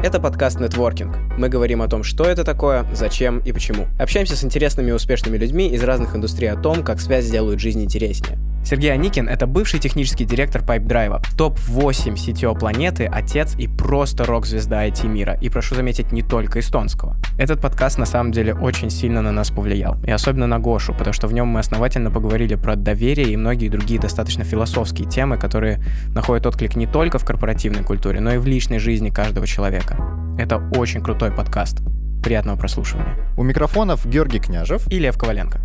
Это подкаст «Нетворкинг». Мы говорим о том, что это такое, зачем и почему. Общаемся с интересными и успешными людьми из разных индустрий о том, как связь делают жизнь интереснее. Сергей Аникин – это бывший технический директор PipeDrive, топ-8 CTO планеты, отец и просто рок-звезда IT-мира. И прошу заметить, не только эстонского. Этот подкаст на самом деле очень сильно на нас повлиял. И особенно на Гошу, потому что в нем мы основательно поговорили про доверие и многие другие достаточно философские темы, которые находят отклик не только в корпоративной культуре, но и в личной жизни каждого человека. Это очень крутой подкаст. Приятного прослушивания. У микрофонов Георгий Княжев и Лев Коваленко.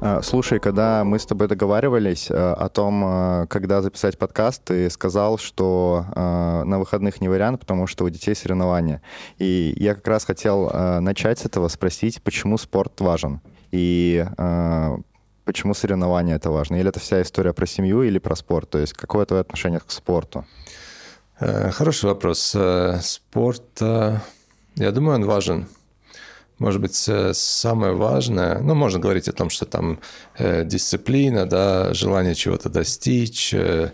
А, слушай, когда мы с тобой договаривались э, о том, э, когда записать подкаст, ты сказал, что э, на выходных не вариант, потому что у детей соревнования. И я как раз хотел начать с этого спросить, почему спорт важен и почему соревнования это важно. Или это вся история про семью или про спорт? То есть какое твое отношение к спорту? Хороший вопрос. Спорт, я думаю, он важен может быть, э, самое важное, ну, можно говорить о том, что там э, дисциплина, да, желание чего-то достичь, э,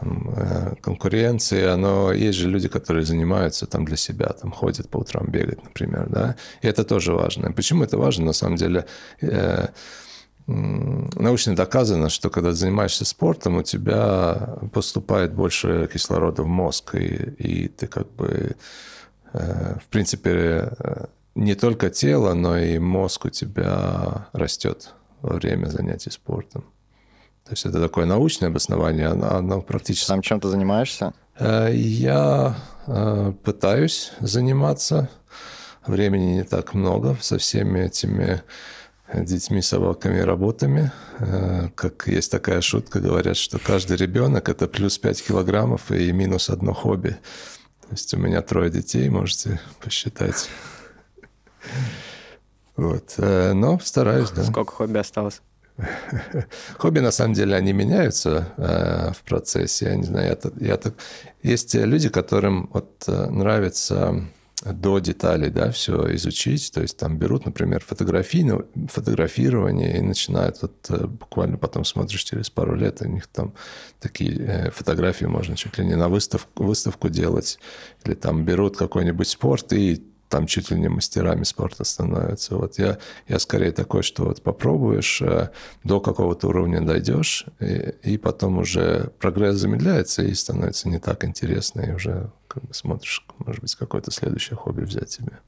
э, конкуренции, но есть же люди, которые занимаются там для себя, там ходят по утрам бегать, например, да, и это тоже важно. Почему это важно? На самом деле, э, научно доказано, что когда занимаешься спортом, у тебя поступает больше кислорода в мозг, и, и ты как бы, э, в принципе, не только тело, но и мозг у тебя растет во время занятий спортом. То есть это такое научное обоснование, оно, оно практически... Сам чем ты занимаешься? Э, я э, пытаюсь заниматься. Времени не так много со всеми этими детьми, собаками и работами. Э, как есть такая шутка, говорят, что каждый ребенок это плюс 5 килограммов и минус одно хобби. То есть у меня трое детей, можете посчитать. Вот. Э, но стараюсь, да. Сколько хобби осталось? Хобби, на самом деле, они меняются э, в процессе. Я не знаю, я, я так... Есть люди, которым вот э, нравится до деталей, да, все изучить. То есть там берут, например, фотографии, ну, фотографирование и начинают вот э, буквально потом смотришь через пару лет, у них там такие фотографии можно чуть ли не на выставку, выставку делать. Или там берут какой-нибудь спорт и там чуть ли не мастерами спорта становятся. Вот я, я скорее такой, что вот попробуешь, э, до какого-то уровня дойдешь, и, и потом уже прогресс замедляется и становится не так интересно, и уже как бы смотришь, может быть, какое-то следующее хобби взять себе.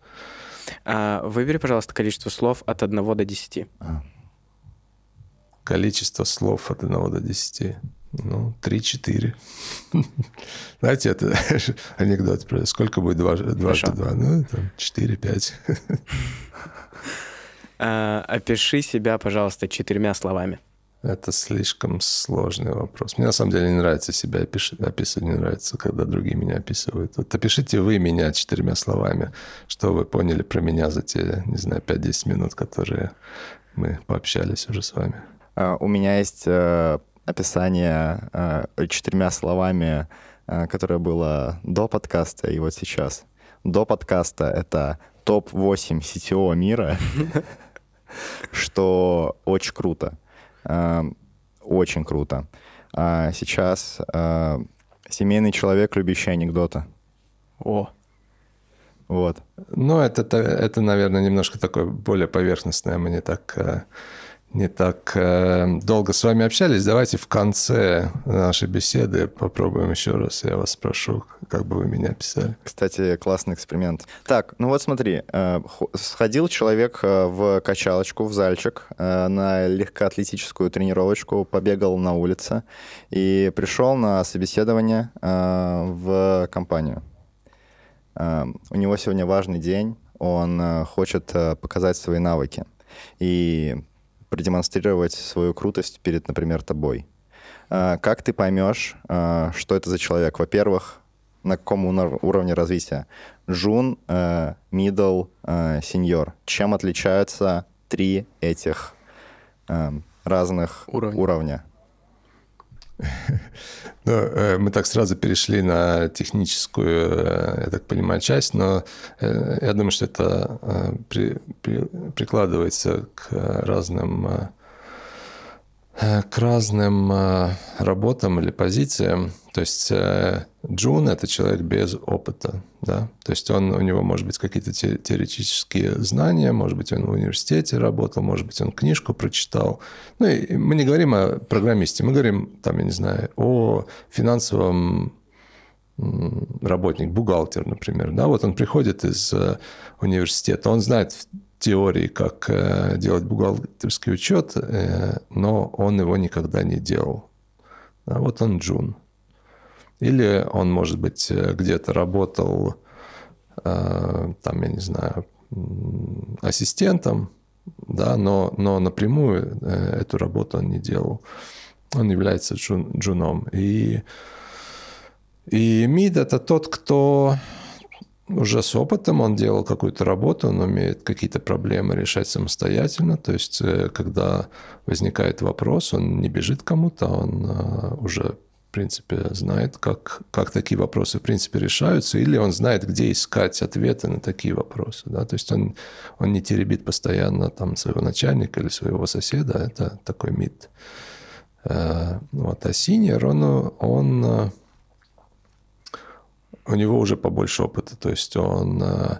А, выбери, пожалуйста, количество слов от 1 до 10. А. Количество слов от 1 до 10. Ну, 3-4. Знаете, это анекдот про сколько будет дважды два? Ну, там 4-5. А, опиши себя, пожалуйста, четырьмя словами. Это слишком сложный вопрос. Мне на самом деле не нравится себя описывать, не нравится, когда другие меня описывают. Вот опишите вы меня четырьмя словами, что вы поняли про меня за те, не знаю, 5-10 минут, которые мы пообщались уже с вами. А, у меня есть э, описание э, четырьмя словами, э, которое было до подкаста и вот сейчас. До подкаста — это топ-8 CTO мира, что очень круто. Э, очень круто. А сейчас э, семейный человек, любящий анекдоты. О, вот. Ну, это, это, наверное, немножко такое более поверхностное. Мы не так э, не так э, долго с вами общались. Давайте в конце нашей беседы попробуем еще раз. Я вас спрошу, как бы вы меня описали. Кстати, классный эксперимент. Так, ну вот смотри. Э, сходил человек э, в качалочку, в зальчик, на легкоатлетическую тренировочку, побегал на улице и пришел на собеседование в компанию. У него сегодня важный день, он хочет показать свои навыки. И продемонстрировать свою крутость перед, например, тобой. А, как ты поймешь, а, что это за человек? Во-первых, на каком уровне развития? Джун, middle, senior. Чем отличаются три этих разных уровня? уровня? Ну, э, мы так сразу перешли на техническую, э, я так понимаю, часть, но э, я думаю, что это при, при, прикладывается к разным к разным работам или позициям. То есть Джун – это человек без опыта. Да? То есть он, у него, может быть, какие-то теоретические знания, может быть, он в университете работал, может быть, он книжку прочитал. Ну, и мы не говорим о программисте, мы говорим, там, я не знаю, о финансовом работник, бухгалтер, например. Да? Вот он приходит из э, университета, он знает теории, как э, делать бухгалтерский учет, э, но он его никогда не делал. А вот он Джун. Или он, может быть, где-то работал, там, я не знаю, ассистентом, да, но, но напрямую эту работу он не делал. Он является джун, джуном. И и МИД – это тот, кто уже с опытом, он делал какую-то работу, он умеет какие-то проблемы решать самостоятельно. То есть, э, когда возникает вопрос, он не бежит кому-то, он э, уже, в принципе, знает, как, как такие вопросы, в принципе, решаются, или он знает, где искать ответы на такие вопросы. Да? То есть, он, он не теребит постоянно там, своего начальника или своего соседа, это такой МИД. Э, вот. А синер, он, он у него уже побольше опыта, то есть он, э,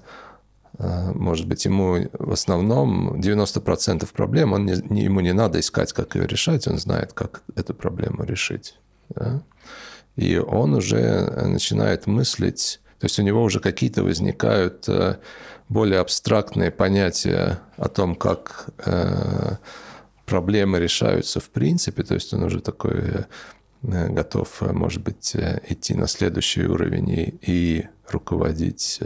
э, может быть, ему в основном 90% проблем, он не, ему не надо искать, как ее решать, он знает, как эту проблему решить. Да? И он уже начинает мыслить, то есть у него уже какие-то возникают э, более абстрактные понятия о том, как проблемы решаются в принципе, то есть он уже такой Э, готов, э, может быть, э, идти на следующий уровень и, и руководить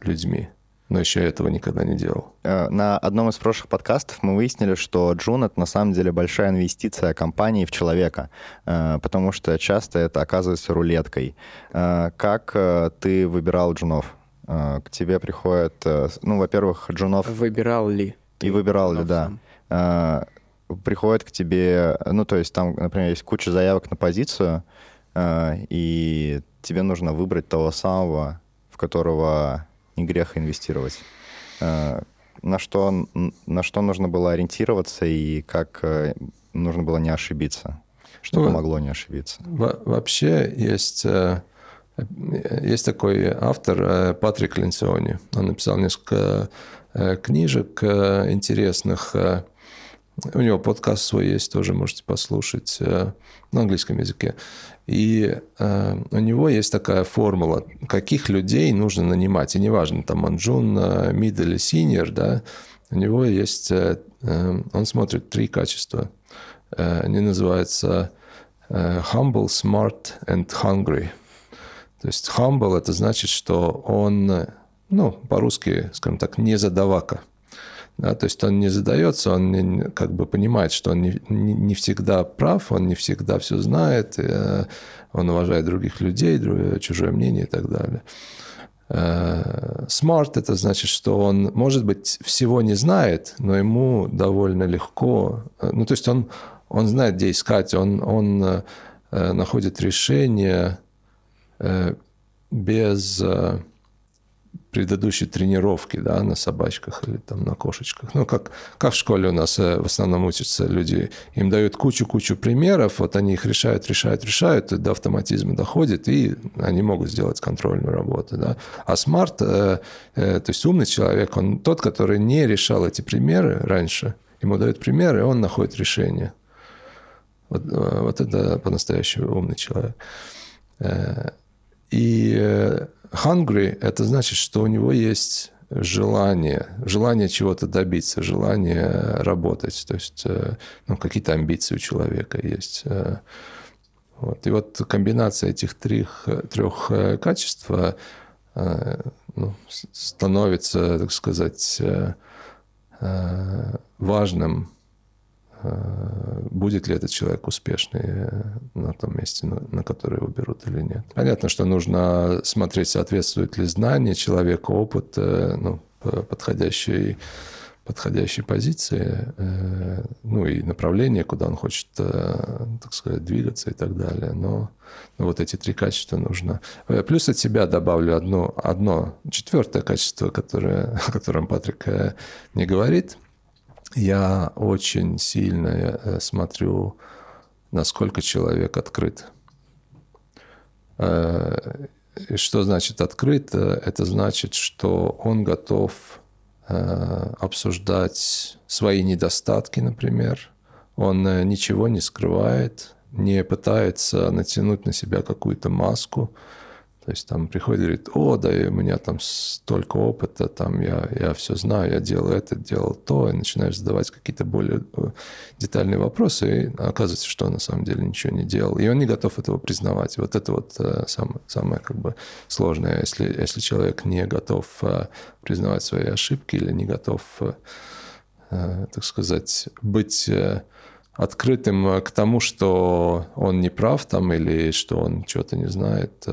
людьми. Но еще этого никогда не делал. На одном из прошлых подкастов мы выяснили, что Джун — это на самом деле большая инвестиция компании в человека, потому что часто это оказывается рулеткой. Как ты выбирал джунов? К тебе приходят, ну, во-первых, джунов... Выбирал ли? И выбирал ли, да приходит к тебе, ну, то есть там, например, есть куча заявок на позицию, э, и тебе нужно выбрать того самого, в которого не грех инвестировать. Э, на что, на что нужно было ориентироваться и как э, нужно было не ошибиться? Что ну, помогло не ошибиться? Вообще есть, есть такой автор Патрик Ленциони. Он написал несколько книжек интересных у него подкаст свой есть, тоже можете послушать э, на английском языке. И э, у него есть такая формула, каких людей нужно нанимать. И неважно, там он мид или синер, да, у него есть, э, он смотрит три качества. Они называются humble, smart and hungry. То есть humble – это значит, что он, ну, по-русски, скажем так, не задавака – да, то есть он не задается, он не, как бы понимает, что он не, не, не всегда прав, он не всегда все знает, э, он уважает других людей, чужое мнение и так далее. Э, smart – это значит, что он, может быть, всего не знает, но ему довольно легко. Э, ну, то есть он, он знает, где искать, он, он находит решение без предыдущей тренировки да, на собачках или там на кошечках. Ну, как, как в школе у нас э, в основном учатся люди. Им дают кучу-кучу примеров, вот они их решают, решают, решают, до автоматизма доходит, и они могут сделать контрольную работу. Да. А смарт, э, э, то есть умный человек, он тот, который не решал эти примеры раньше. Ему дают примеры, и он находит решение. Вот, э, вот это по-настоящему умный человек. Э, и hungry – это значит, что у него есть желание, желание чего-то добиться, желание работать. То есть э, ну, какие-то амбиции у человека есть. Э. Вот. И вот комбинация этих трех, трех э, качеств ну, становится, так сказать, важным будет ли этот человек успешный э, на том месте, на которое его берут или нет. Понятно, что нужно смотреть, соответствует ли знание человека, опыт, э, ну, подходящей, подходящей позиции, ну и направление, куда он хочет, так сказать, двигаться и так далее. Но, но вот эти три качества нужно. Плюс от себя добавлю одно, одно четвертое качество, которое, о котором Патрик не говорит – я очень сильно э, смотрю, насколько человек открыт. Э, что значит открыт? Это значит, что он готов обсуждать свои недостатки, например. Он ничего не скрывает, не пытается натянуть на себя какую-то маску. То есть там приходит и говорит, о, да, у меня там столько опыта, там я, я все знаю, я делал это, делал то, и начинаешь задавать какие-то более э, детальные вопросы, и оказывается, что он на самом деле ничего не делал. И он не готов этого признавать. Вот это вот э, самое, самое как бы сложное, если, если человек не готов э, признавать свои ошибки или не готов, так сказать, быть открытым к тому, что он не прав там или что он чего-то не знает,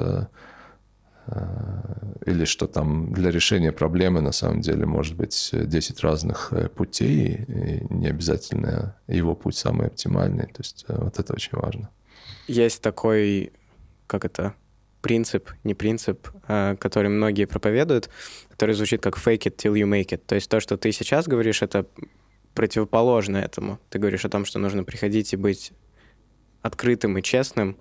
или что там для решения проблемы на самом деле может быть 10 разных э, путей, и не обязательно его путь самый оптимальный. То есть э, вот это очень важно. Есть такой, как это, принцип, не принцип, который многие проповедуют, который звучит как fake it till you make it. То есть то, что ты сейчас говоришь, это противоположно этому. Ты говоришь о том, что нужно приходить и быть открытым и честным,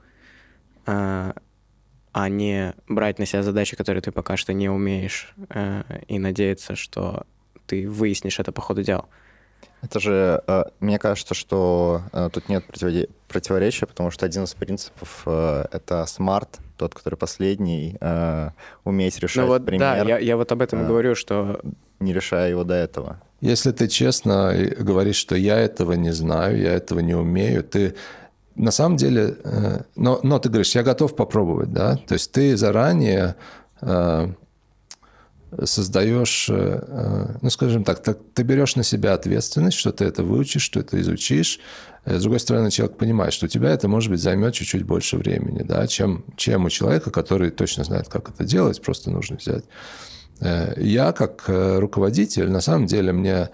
а не брать на себя задачи, которые ты пока что не умеешь, э, и надеяться, что ты выяснишь это по ходу дела. Это же, э, мне кажется, что э, тут нет противоречия, потому что один из принципов э, — это смарт, тот, который последний, э, уметь решать ну вот, пример. Да, я, я вот об этом и говорю, что... Не решая его до этого. Если ты честно говоришь, что я этого не знаю, я этого не умею, ты на самом деле, э, но, но ты говоришь, я готов попробовать, да? То есть ты заранее э, создаешь, э, ну, скажем так, ты берешь на себя ответственность, что ты это выучишь, что ты изучишь. С другой стороны, человек понимает, что у тебя это, может быть, займет чуть-чуть больше времени, да, чем, чем у человека, который точно знает, как это делать, просто нужно взять. Я, как руководитель, на самом деле, мне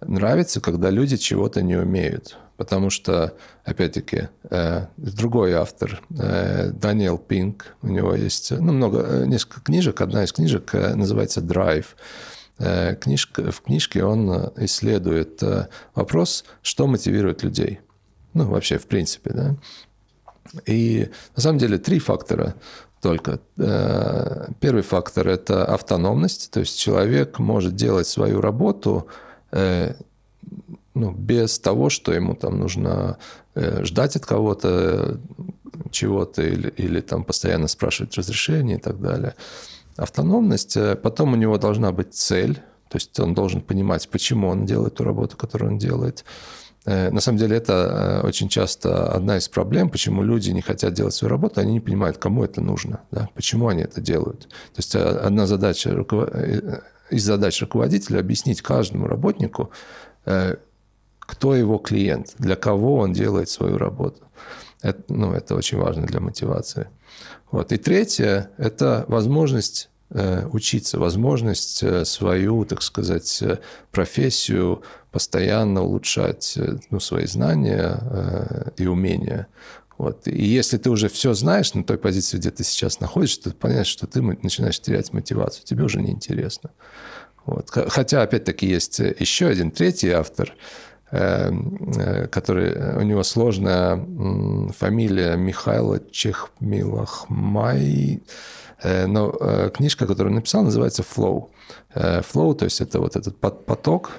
нравится, когда люди чего-то не умеют. Потому что, опять-таки, э, другой автор, э, Даниэл Пинк, у него есть ну, много, э, несколько книжек. Одна из книжек называется «Драйв». Книжка, в книжке он исследует вопрос, что мотивирует людей. Ну, вообще, в принципе, да. И на самом деле три фактора только. Первый фактор – это автономность, то есть человек может делать свою работу ну, без того, что ему там нужно э, ждать от кого-то чего-то или, или там постоянно спрашивать разрешение и так далее. Автономность, э, потом у него должна быть цель, то есть он должен понимать, почему он делает ту работу, которую он делает. Э, на самом деле это очень часто одна из проблем, почему люди не хотят делать свою работу, они не понимают, кому это нужно, да, почему они это делают. То есть одна задача из задач руководителя объяснить каждому работнику, кто его клиент, для кого он делает свою работу. Это, ну, это очень важно для мотивации. Вот. И третье – это возможность э, учиться, возможность э, свою, так сказать, э, профессию постоянно улучшать, ну, свои знания и умения. Вот. И если ты уже все знаешь на той позиции, где ты сейчас находишься, то понимаешь, что ты начинаешь терять мотивацию, тебе уже неинтересно. Вот. Хотя, опять-таки, есть еще один третий автор – который у него сложная фамилия Михайло Чехмилахмай, э, но э, книжка, которую он написал, называется «Flow». Flow, то есть это вот этот поток,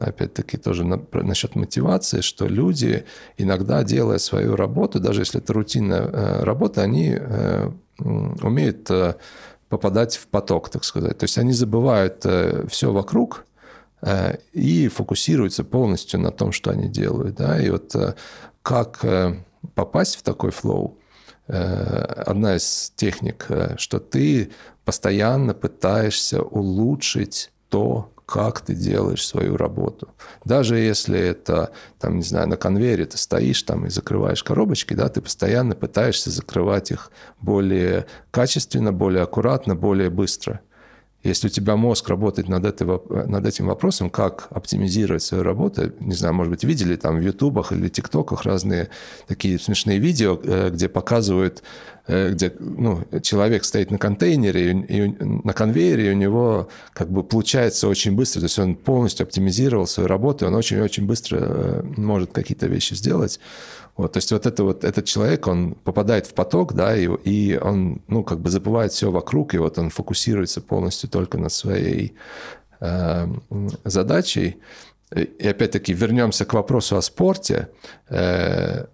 опять-таки тоже насчет мотивации, что люди иногда, делая свою работу, даже если это рутинная работа, они умеют попадать в поток, так сказать. То есть они забывают все вокруг, Э, и фокусируются полностью на том, что они делают. Да? И вот э, как э, попасть в такой флоу, одна из техник, что ты постоянно пытаешься улучшить то, как ты делаешь свою работу. Даже если это, там, не знаю, на конвейере ты стоишь там и закрываешь коробочки, да, ты постоянно пытаешься закрывать их более качественно, более аккуратно, более быстро – Если у тебя мозг работает над, этой, над этим вопросом, как оптимизировать свою работу, не знаю, может быть, видели там в Ютубах или ТикТоках разные такие смешные видео, э, где показывают, э, где ну, человек стоит на контейнере, и, и на конвейере у него как бы получается очень быстро, то есть он полностью оптимизировал свою работу, он очень-очень быстро э, может какие-то вещи сделать. Вот, то есть вот, это вот этот человек, он попадает в поток, да, и, и он, ну, как бы забывает все вокруг, и вот он фокусируется полностью только над своей э, задачей. И опять-таки вернемся к вопросу о спорте. Э,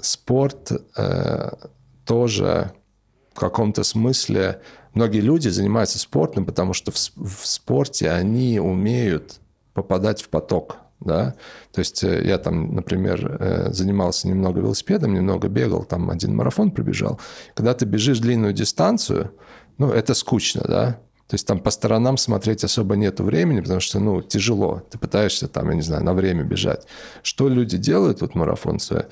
спорт э, тоже в каком-то смысле... Многие люди занимаются спортом, потому что в, в спорте они умеют попадать в поток да, то есть э, я там, например, э, занимался немного велосипедом, немного бегал, там один марафон пробежал. Когда ты бежишь длинную дистанцию, ну, это скучно, да, то есть там по сторонам смотреть особо нету времени, потому что, ну, тяжело. Ты пытаешься там, я не знаю, на время бежать. Что люди делают, вот марафонцы,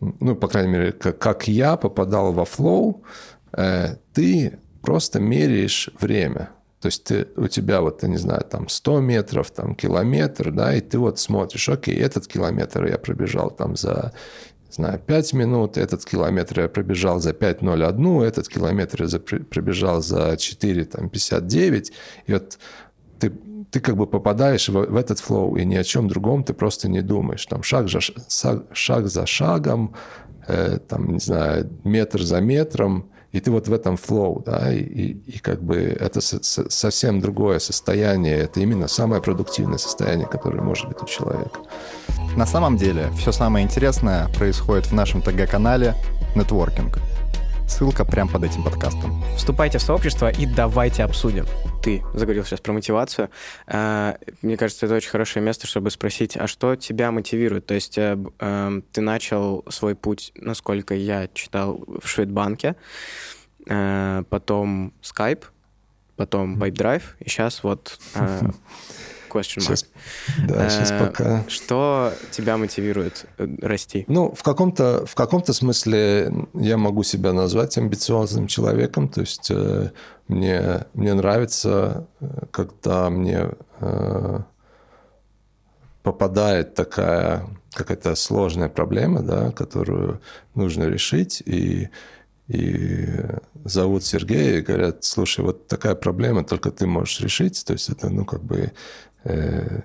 ну, по крайней мере, как, как я попадал во флоу, э, ты просто меряешь время. То есть ты, у тебя вот, я не знаю, там 100 метров, там километр, да, и ты вот смотришь, окей, этот километр я пробежал там за, не знаю, 5 минут, этот километр я пробежал за 5.01, этот километр я за, пробежал за 4, там, 59, и вот ты, ты как бы попадаешь в, в этот flow, и ни о чем другом ты просто не думаешь. Там шаг, за, шаг, шаг за шагом, э, там, не знаю, метр за метром, и ты вот в этом flow, да, и, и, и как бы это со, со, совсем другое состояние, это именно самое продуктивное состояние, которое может быть у человека. На самом деле, все самое интересное происходит в нашем ТГ-канале «Нетворкинг». Ссылка прямо под этим подкастом. Вступайте в сообщество и давайте обсудим. Ты заговорил сейчас про мотивацию. А, мне кажется, это очень хорошее место, чтобы спросить, а что тебя мотивирует? То есть э, э, ты начал свой путь, насколько я читал, в Шведбанке, э, потом Skype, потом PipeDrive, и сейчас вот question mark. Сейчас, да, сейчас э, пока. Что тебя мотивирует э, расти? Ну, в каком-то, в каком-то смысле я могу себя назвать амбициозным человеком, то есть э, мне, мне нравится, когда мне попадает такая какая-то сложная проблема, да, которую нужно решить, и и зовут Сергея и говорят, слушай, вот такая проблема, только ты можешь решить. То есть это, ну, как бы э,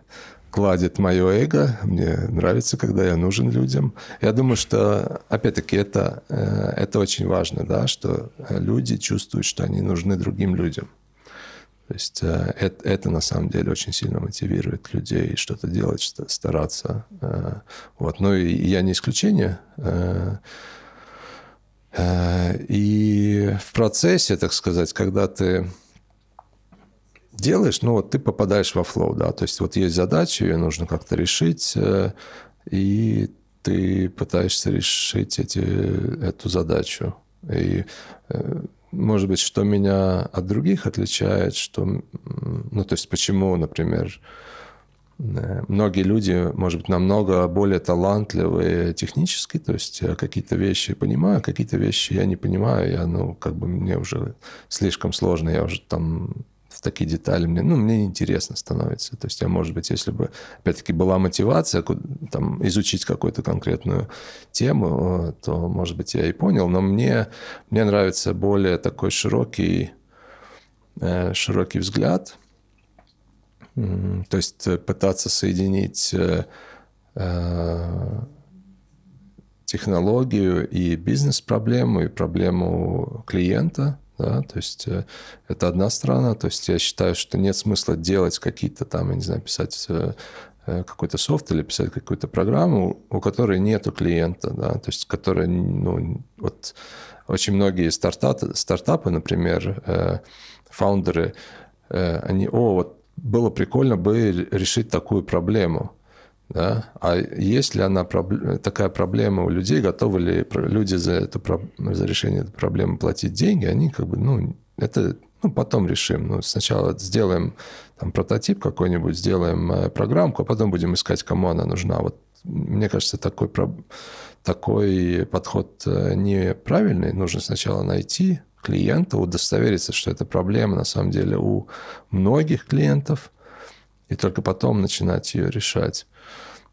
кладет мое эго. Мне нравится, когда я нужен людям. Я думаю, что, опять-таки, это, э, это очень важно, да, что люди чувствуют, что они нужны другим людям. То есть э, это, это на самом деле очень сильно мотивирует людей что-то делать, что стараться. Вот. Но и я не исключение. И в процессе, так сказать, когда ты делаешь, ну вот ты попадаешь во флоу, да, то есть вот есть задача, ее нужно как-то решить, э, и ты пытаешься решить эти, эту задачу. И э, может быть, что меня от других отличает, что, ну, то есть почему, например, э, многие люди, может быть, намного более талантливые технически, то есть какие-то вещи понимаю, какие-то вещи я не понимаю, я, ну, как бы мне уже слишком сложно, я уже там такие детали мне, ну, мне интересно становится. То есть я, может быть, если бы, опять-таки, была мотивация там, изучить какую-то конкретную тему, то, может быть, я и понял. Но мне, мне нравится более такой широкий, э, широкий взгляд. То есть пытаться соединить э, э, технологию и бизнес-проблему, и проблему клиента – да, то есть э, это одна сторона, то есть я считаю, что нет смысла делать какие-то там, я не знаю, писать э, э, какой-то софт или писать какую-то программу, у которой нету клиента, да, то есть которая, ну, вот очень многие стартапы, стартапы например, фаундеры, они, о, вот было прикольно бы решить такую проблему, да? А есть ли она такая проблема у людей, готовы ли люди за, эту, за решение этой проблемы платить деньги, они как бы, ну, это ну, потом решим. Ну, сначала сделаем там, прототип какой-нибудь, сделаем э, программку, а потом будем искать, кому она нужна. Вот мне кажется, такой, такой подход э, неправильный. Нужно сначала найти, клиента, удостовериться, что эта проблема на самом деле у многих клиентов, и только потом начинать ее решать.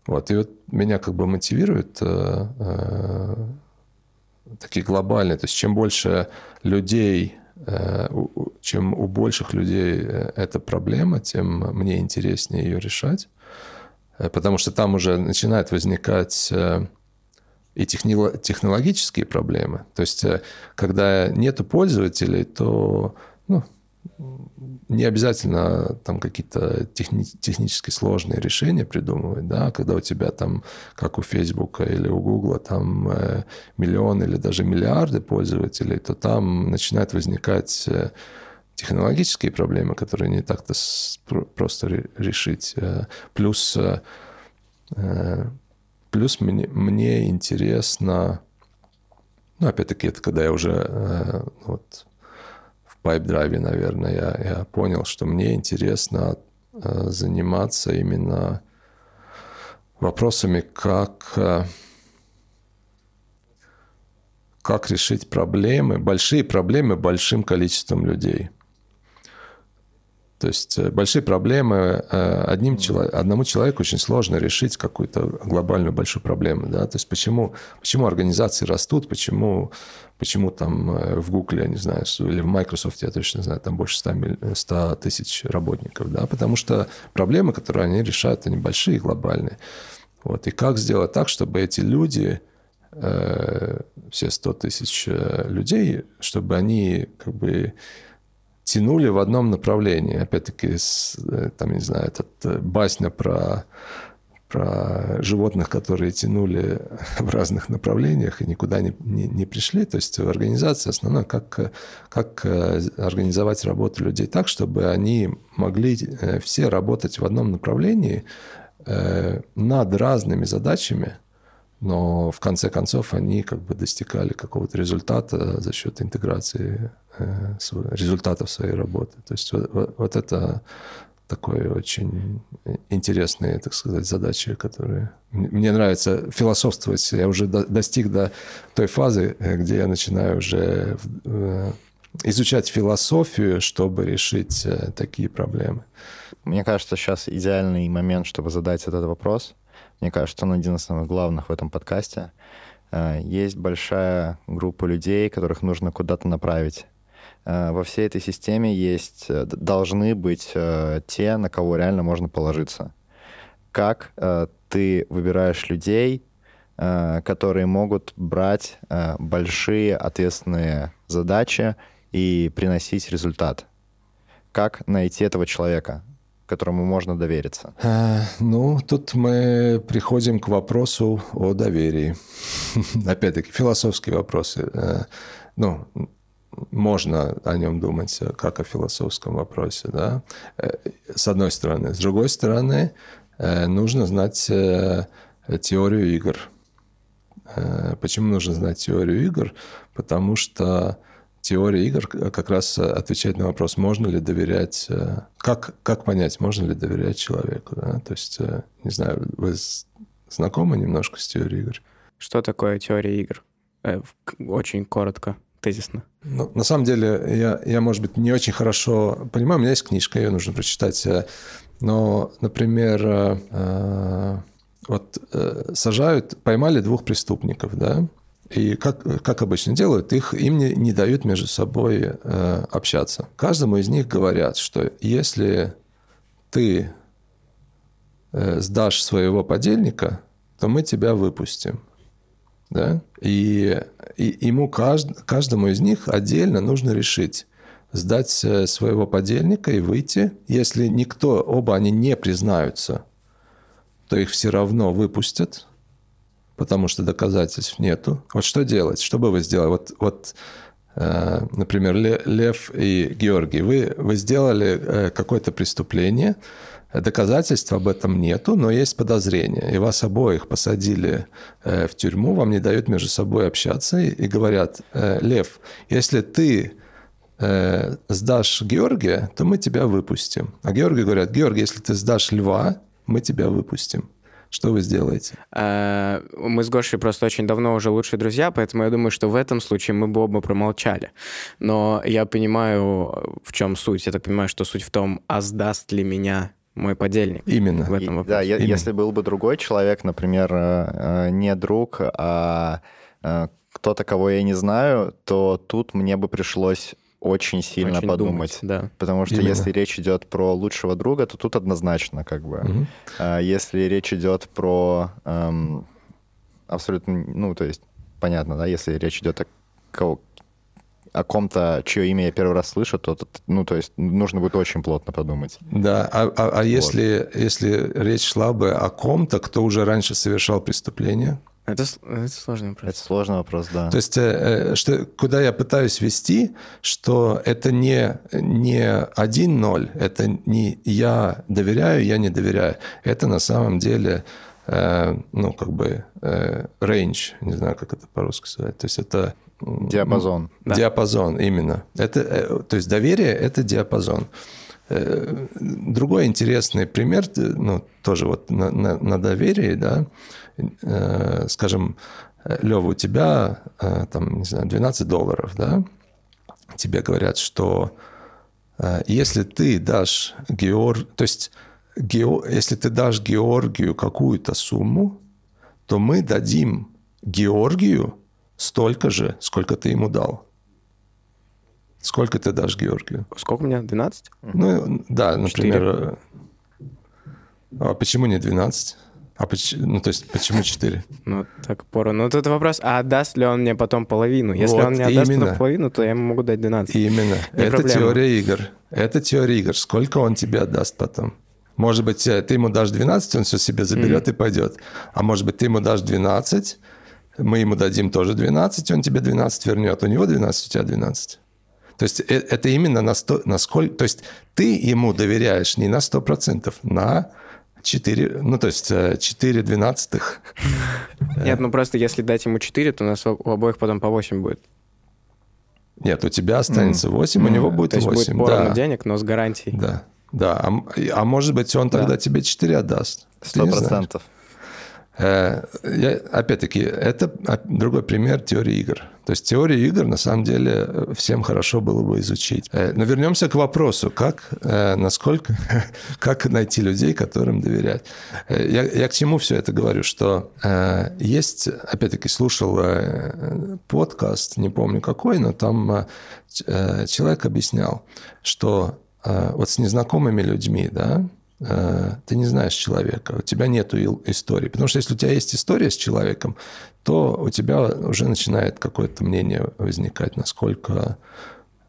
Вот. И вот меня как бы мотивирует э, э, такие глобальные, то есть чем больше людей, э, чем у больших людей э, эта проблема, тем мне интереснее ее решать, э, потому что там уже начинает возникать э, и технологические проблемы. То есть, когда нету пользователей, то ну, не обязательно там какие-то техни технически сложные решения придумывать, да, когда у тебя там, как у Фейсбука или у Гугла, там э, миллионы или даже миллиарды пользователей, то там начинают возникать э, технологические проблемы, которые не так-то просто решить. Э, плюс, э, э, плюс мне, мне интересно, ну, опять-таки, это когда я уже э, вот, Pipedrive е, наверное, я, я понял, что мне интересно э, заниматься именно вопросами, как, э, как решить проблемы, большие проблемы большим количеством людей – то есть э, большие проблемы э, одним одному человеку очень сложно решить какую-то глобальную большую проблему. Да? То есть почему, почему организации растут, почему, почему там э, в Google, я не знаю, или в Microsoft, я точно знаю, там больше 100, 100 тысяч работников. Да? Потому что проблемы, которые они решают, они большие, глобальные. Вот. И как сделать так, чтобы эти люди, все 100 тысяч людей, чтобы они как бы тянули в одном направлении. Опять-таки, э, там, не знаю, этот э, басня про про животных, которые тянули в разных направлениях и никуда не, не, не пришли. То есть в организации как, как э, организовать работу людей так, чтобы они могли все работать в одном направлении над разными задачами, но в конце концов они как бы достигали какого-то результата за счет интеграции э, результатов своей работы. То есть вот, вот это такой очень интересные, так сказать, задачи, которые... Мне нравится философствовать. Я уже достиг до той фазы, э, где я начинаю уже э, изучать философию, чтобы решить такие проблемы. Мне кажется, сейчас идеальный момент, чтобы задать этот вопрос – мне кажется, он один из самых главных в этом подкасте. Э, есть большая группа людей, которых нужно куда-то направить. Э, во всей этой системе есть, э, должны быть те, на кого реально можно положиться. Как ты выбираешь людей, которые могут брать большие ответственные задачи и приносить результат? Как найти этого человека? Которому можно довериться? А, ну, тут мы приходим к вопросу о доверии. Опять-таки, философские вопросы. Э, ну, можно о нем думать как о философском вопросе, да, э, с одной стороны. С другой стороны, э, нужно знать теорию игр. Почему нужно знать теорию игр? Потому что теория игр как раз отвечает на вопрос, можно ли доверять, э, как, как понять, можно ли доверять человеку. Да? То есть, э, не знаю, вы знакомы немножко с теорией игр? Что такое теория игр? Э, очень коротко, тезисно. Ну, на самом деле, я, я, может быть, не очень хорошо понимаю. У меня есть книжка, ее нужно прочитать. Но, например, вот сажают, поймали двух преступников, да, и как, как обычно делают, их, им не, не дают между собой э, общаться. Каждому из них говорят, что если ты э, сдашь своего подельника, то мы тебя выпустим. Да? И, и ему кажд, каждому из них отдельно нужно решить, сдать э, своего подельника и выйти. Если никто, оба они не признаются, то их все равно выпустят – потому что доказательств нету. Вот что делать? Что бы вы сделали? Вот, вот э, например, Лев и Георгий, вы, вы сделали э, какое-то преступление, доказательств об этом нету, но есть подозрение. И вас обоих посадили э, в тюрьму, вам не дают между собой общаться и, и говорят, Лев, если ты сдашь Георгия, то мы тебя выпустим. А Георгий говорят, Георгий, если ты сдашь льва, мы тебя выпустим. Что вы сделаете? А, мы с Гошей просто очень давно уже лучшие друзья, поэтому я думаю, что в этом случае мы бы оба промолчали. Но я понимаю, в чем суть. Я так понимаю, что суть в том, а сдаст ли меня мой подельник. Именно. В этом вопросе. да, Именно. если был бы другой человек, например, э, э, не друг, а э, кто-то, кого я не знаю, то тут мне бы пришлось очень сильно Очень подумать. думать, да. Потому что Именно. если речь идет про лучшего друга, то тут однозначно как бы. А если речь идет про эм, абсолютно, ну, то есть, понятно, да, если речь идет о, кого- о ком-то, чье имя я первый раз слышу, то, ну, то есть, нужно будет очень плотно подумать. Да, а, а- а если, если речь шла бы о ком-то, кто уже раньше совершал преступление, Это, это сложный вопрос. Это сложный вопрос, да. То есть, э, э, что, куда я пытаюсь вести, что это не, не один ноль, это не я доверяю, я не доверяю. Это на самом деле, э, ну, как бы, э, range, не знаю, как это по-русски сказать. То есть, это... Диапазон. Да. Диапазон, именно. Это, э, то есть доверие – это диапазон. Э, Другой интересный пример, ну, тоже вот на, на, на доверии, да, Э, скажем, Лева, у тебя, э, там, не знаю, 12 долларов, да, тебе говорят, что э, если ты дашь Георг, то есть Гео, если ты дашь Георгию какую-то сумму, то мы дадим Георгию столько же, сколько ты ему дал. Сколько ты дашь Георгию? Сколько у меня? 12? Ну, да, например... Четыре. э, А почему не 12? А поч- ну, то есть, почему 4? Ну, так поровну. Ну, тут вопрос, а отдаст ли он мне потом половину? Если Вот он мне отдаст именно. половину, то я ему могу дать 12. Именно. Не это проблема. теория игр. Это теория игр. Сколько он тебе отдаст потом? Может быть, э, ты ему дашь 12, он все себе заберет и пойдет. А может быть, ты ему дашь 12, мы ему дадим тоже 12, он тебе 12 вернет. У него 12, у тебя 12. То есть э- это именно на, 100, на сколько... То есть ты ему доверяешь не на 100%, на 4... Ну, то есть э, 4 двенадцатых. Нет, ну просто если дать ему 4, то у нас у обоих потом по 8 будет. Нет, у тебя останется 8, у него будет то есть 8. будет поровну да. денег, но с гарантией. Да, да. А, а может быть, он тогда Да. тебе 4 отдаст. Сто процентов. Э, я- Опять-таки, это другой пример теории игр. То есть теорию игр, на самом деле, всем хорошо было бы изучить. Э, Но вернемся к вопросу, как, э, насколько, как найти людей, которым доверять. Я, я к чему все это говорю? Что есть, опять-таки, слушал подкаст, не помню какой, но там человек объяснял, что вот с незнакомыми людьми, да, ты не знаешь человека, у тебя нет истории. Потому что если у тебя есть история с человеком, то у тебя уже начинает какое-то мнение возникать, насколько,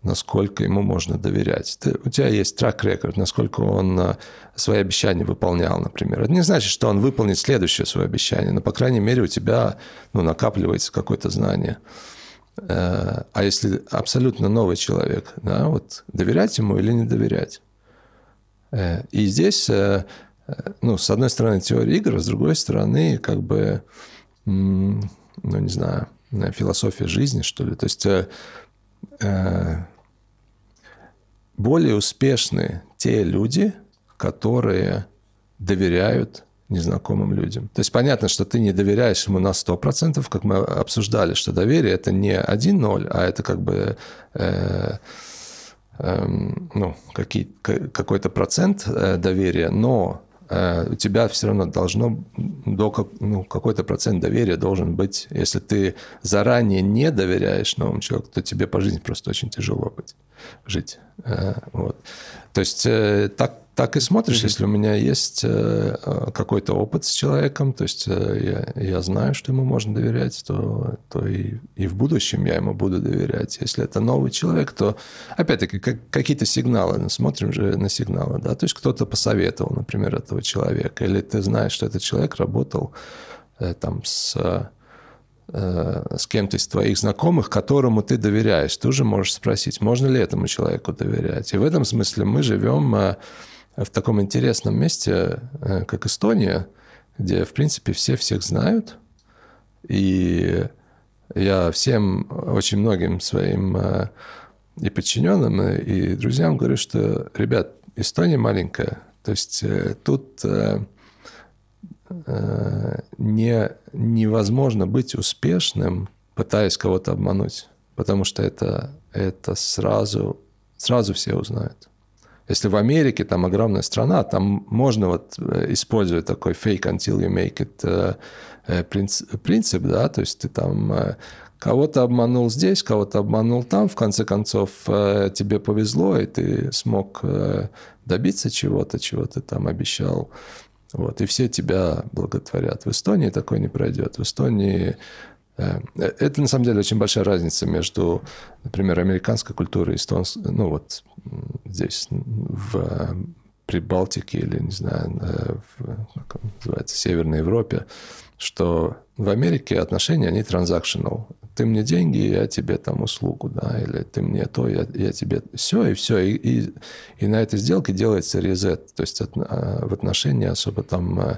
насколько ему можно доверять. Ты- у тебя есть трек-рекорд, насколько он э, свои обещания выполнял, например. Это не значит, что он выполнит следующее свое обещание, но, по крайней мере, у тебя ну, накапливается какое-то знание. Э, А если абсолютно новый человек, да, вот доверять ему или не доверять? Э, И здесь, э, э, ну, с одной стороны, теория игр, а с другой стороны, как бы, ну, не знаю, философия жизни, что ли. То есть более успешны те люди, которые доверяют незнакомым людям. То есть понятно, что ты не доверяешь ему на 100%, как мы обсуждали, что доверие – это не 1-0, а это как бы э, ну, какие, ка- какой-то процент э, доверия, но э, у тебя все равно должно до как- ну, какой-то процент доверия должен быть. Если ты заранее не доверяешь новому человеку, то тебе по жизни просто очень тяжело быть, жить. Э, Вот. То есть так, так и смотришь, если у меня есть э, э, какой-то опыт с человеком, то есть э, я, я знаю, что ему можно доверять, то, то и, и в будущем я ему буду доверять. Если это новый человек, то опять-таки как, какие-то сигналы, ну, смотрим же на сигналы, да, то есть кто-то посоветовал, например, этого человека, или ты знаешь, что этот человек работал там с с кем-то из твоих знакомых, которому ты доверяешь, ты уже можешь спросить, можно ли этому человеку доверять. И в этом смысле мы живем в таком интересном месте, э, как Эстония, где, в принципе, все всех знают. И я всем, очень многим своим э, и подчиненным, и и друзьям говорю, что, ребят, Эстония маленькая. То есть э, тут э, э, не, невозможно быть успешным, пытаясь кого-то обмануть, потому что это, это сразу, сразу все узнают. Если в Америке там огромная страна, там можно вот э, использовать такой fake until you make it э, э, принцип, да, то есть ты там кого-то обманул здесь, кого-то обманул там, в конце концов тебе повезло, и ты смог добиться чего-то, чего ты там обещал. Вот, и все тебя благотворят. В Эстонии такое не пройдет. В Эстонии это, на самом деле, очень большая разница между, например, американской культурой и эстонской, ну вот здесь, в Прибалтике или, не знаю, в, как называется, Северной Европе, что в Америке отношения, они transactional. Ты мне деньги, я тебе там услугу, да, или ты мне то, я, я тебе... Все, и все. И, и, и на этой сделке делается резет. То есть от, а, в отношения особо там э,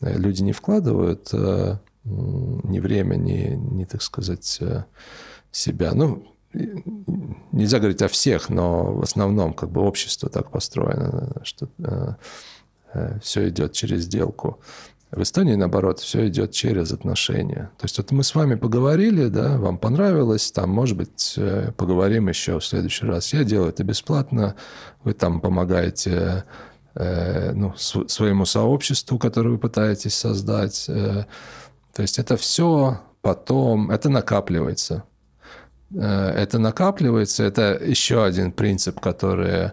люди не вкладывают э, ни время, ни, так сказать, э, себя. Ну, нельзя говорить о всех, но в основном как бы общество так построено, что э, э, все идет через сделку. В Эстонии, наоборот, все идет через отношения. То есть вот мы с вами поговорили, да, вам понравилось, там, может быть, поговорим еще в следующий раз. Я делаю это бесплатно, вы там помогаете э, ну, своему сообществу, которое вы пытаетесь создать. Э, то есть это все потом, это накапливается. Э, это накапливается, это еще один принцип, который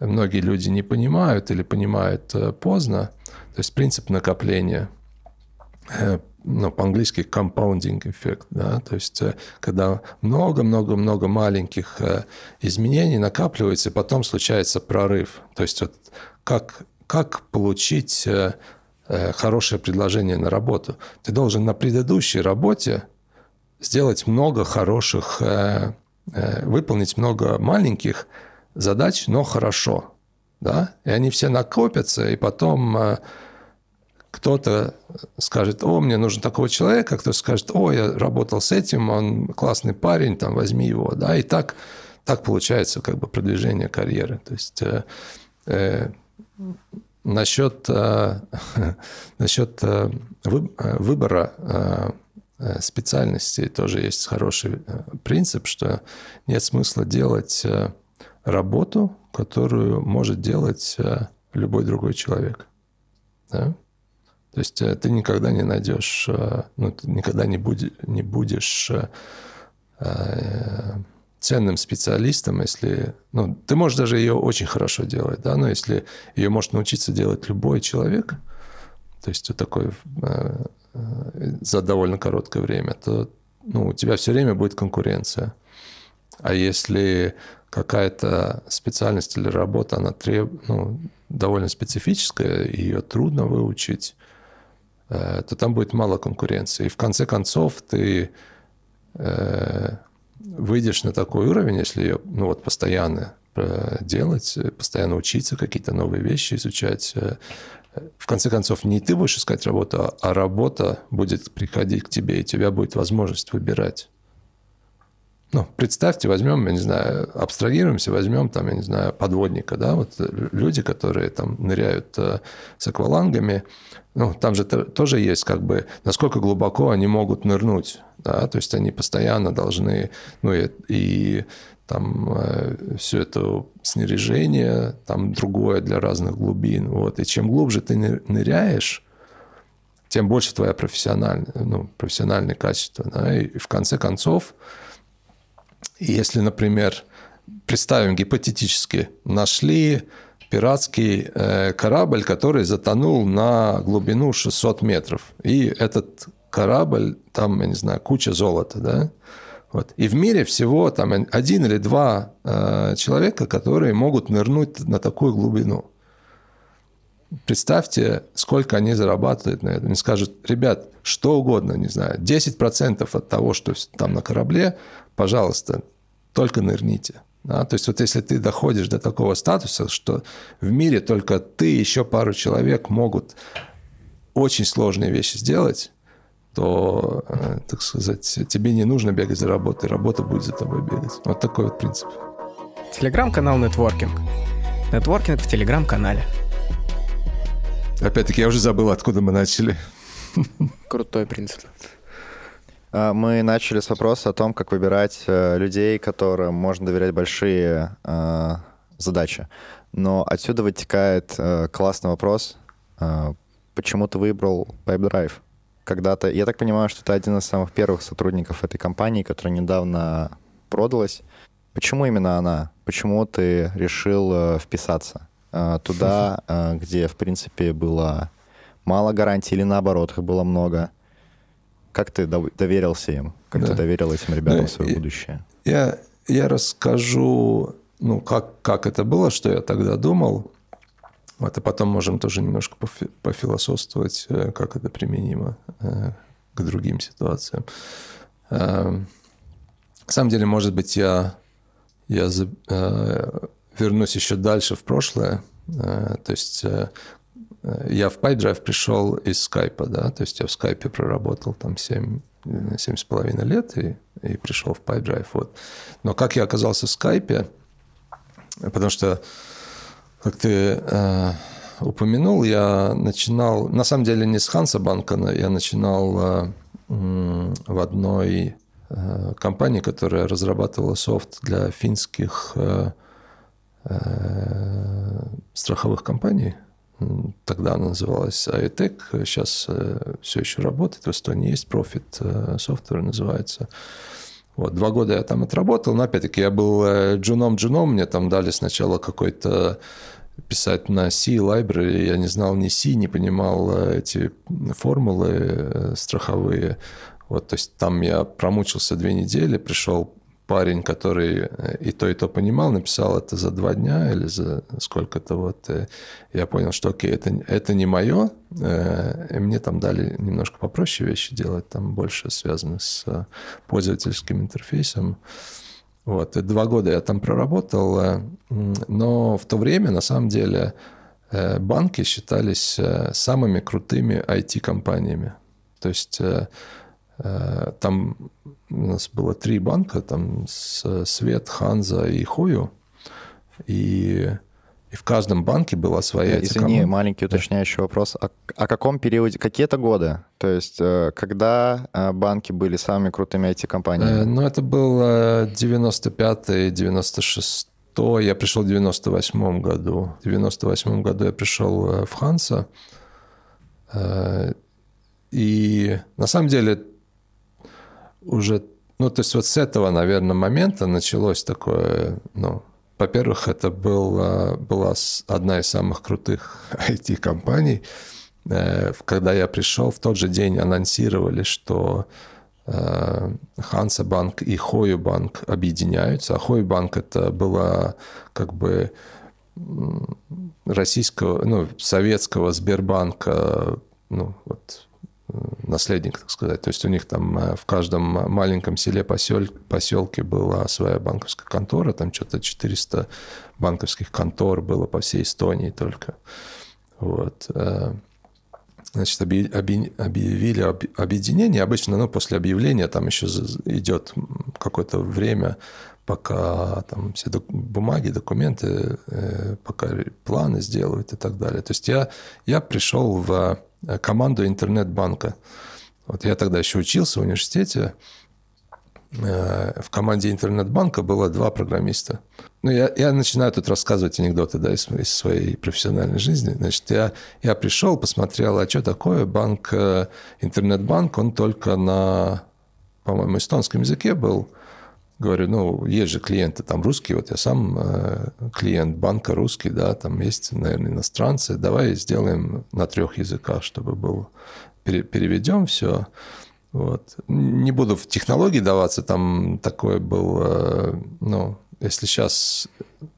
многие люди не понимают или понимают э, поздно. То есть принцип накопления э, ну, по-английски compounding эффект, да, то есть когда много-много-много маленьких изменений накапливается, и потом случается прорыв. То есть вот как, как получить хорошее предложение на работу. Ты должен на предыдущей работе сделать много хороших, э, э, выполнить много маленьких задач, но хорошо. Да? И они все накопятся, и потом кто-то скажет, о, мне нужен такого человека, кто скажет, о, я работал с этим, он классный парень, там, возьми его. Да? И так, так получается как бы продвижение карьеры. То есть Насчет, э, насчет э, э, выбора специальности тоже есть хороший принцип, что нет смысла делать работу, которую может делать любой другой человек. Да? То есть ты никогда не найдешь, ну, ты никогда не, будь, не будешь ценным специалистом, если... Ну, ты можешь даже ее очень хорошо делать, да, но если ее может научиться делать любой человек, то есть такой э, э, за довольно короткое время, то ну, у тебя все время будет конкуренция. А если какая-то специальность или работа, она треб... ну, довольно специфическая, ее трудно выучить, э, то там будет мало конкуренции. И в конце концов ты выйдешь на такой уровень, если ее ну, вот, постоянно э, делать, э, постоянно учиться, какие-то новые вещи изучать, э, в конце концов, не ты будешь искать работу, а работа будет приходить к тебе, и у тебя будет возможность выбирать. Ну, представьте, возьмем, я не знаю, абстрагируемся, возьмем там, я не знаю, подводника, да, вот люди, которые там ныряют с аквалангами, ну, там же тоже есть как бы, насколько глубоко они могут нырнуть да, то есть они постоянно должны, ну и, и там э, все это снаряжение, там другое для разных глубин, вот, и чем глубже ты ныряешь, тем больше твоя профессиональная, ну, профессиональные качества, да, и в конце концов, если, например, представим гипотетически, нашли пиратский э, корабль, который затонул на глубину 600 метров. И этот корабль, там, я не знаю, куча золота, да, вот. И в мире всего там один или два э, человека, которые могут нырнуть на такую глубину. Представьте, сколько они зарабатывают на этом. Они скажут, ребят, что угодно, не знаю, 10% от того, что там на корабле, пожалуйста, только нырните. Да? То есть вот если ты доходишь до такого статуса, что в мире только ты и еще пару человек могут очень сложные вещи сделать, то, э, так сказать, тебе не нужно бегать за работой, работа будет за тобой бегать. Вот такой вот принцип. Телеграм-канал Нетворкинг. Нетворкинг в Телеграм-канале. Опять-таки, я уже забыл, откуда мы начали. Крутой принцип. А, мы начали с вопроса о том, как выбирать э, людей, которым можно доверять большие э, задачи. Но отсюда вытекает классный вопрос, почему ты выбрал PipeDrive? Когда-то, я так понимаю, что ты один из самых первых сотрудников этой компании, которая недавно продалась. Почему именно она? Почему ты решил вписаться туда, где, в принципе, было мало гарантий или наоборот, их было много? Как ты доверился им? Как да. ты доверил этим ребятам да, свое будущее? Я, я расскажу, ну, как, как это было, что я тогда думал. Вот, и потом можем тоже немножко пофи- пофилософствовать, э, как это применимо э, к другим ситуациям. Э, на самом деле, может быть, я, я вернусь еще дальше в прошлое. То есть я в PyDrive пришел из скайпа, да, то есть я в скайпе проработал там 7, 7 с половиной лет и, и пришел в PyDrive, вот. Но как я оказался в скайпе, потому что, как ты э, упомянул, я начинал, на самом деле не с Ханса Банка, но я начинал э, в одной э, компании, которая разрабатывала софт для финских э, э, страховых компаний, Тогда она называлась iTech, сейчас э, все еще работает. В Эстонии есть Profit э, Software называется. Вот, два года я там отработал, но опять-таки я был э, джуном-джуном, мне там дали сначала какой-то писать на C library, я не знал ни C, не понимал эти формулы страховые. Вот, то есть там я промучился две недели, пришел парень, который э, и то, и то понимал, написал это за два дня или за сколько-то вот. Э, я понял, что окей, это, это не мое, э, и мне там дали немножко попроще вещи делать, там больше связано с пользовательским интерфейсом. Вот, и два года я там проработал, но в то время, на самом деле, банки считались самыми крутыми IT-компаниями. То есть там у нас было три банка, там Свет, Ханза и Хою. И, и в каждом банке была своя Извини, команда. маленький уточняющий вопрос. О, о каком периоде, какие это годы? То есть э, когда э, банки были самыми крутыми IT-компаниями? Э, ну, это был 95-й, 96 я пришел в 98 году. В 98 году я пришел в Ханса. И на самом деле уже, ну, то есть вот с этого, наверное, момента началось такое, ну, во-первых, это была, была одна из самых крутых IT-компаний. Э, когда я пришел, в тот же день анонсировали, что Ханса э, банк и Хою банк объединяются. А Хою банк это была как бы российского, ну, советского Сбербанка, ну, вот наследник, так сказать. То есть у них там э, в каждом маленьком селе, посел, поселке была своя банковская контора, там что-то 400 банковских контор было по всей Эстонии только. Вот. Э, значит, объявили объединение. Обычно, ну, после объявления там еще идет какое-то время, пока там все бумаги, документы, э, пока планы сделают и так далее. То есть я, я пришел в команду интернет-банка. Вот я тогда еще учился в университете. Э, в команде интернет-банка было два программиста. Ну, я, я начинаю тут рассказывать анекдоты да, из, из своей профессиональной жизни. Значит, я, я пришел, посмотрел, а что такое банк, э, интернет-банк, он только на, по-моему, эстонском языке был. Говорю, ну, есть же клиенты там русские, вот я сам э, клиент банка русский, да, там есть, наверное, иностранцы, давай сделаем на трех языках, чтобы был, переведем все. Вот. Не буду в технологии даваться, там такое было, ну, если сейчас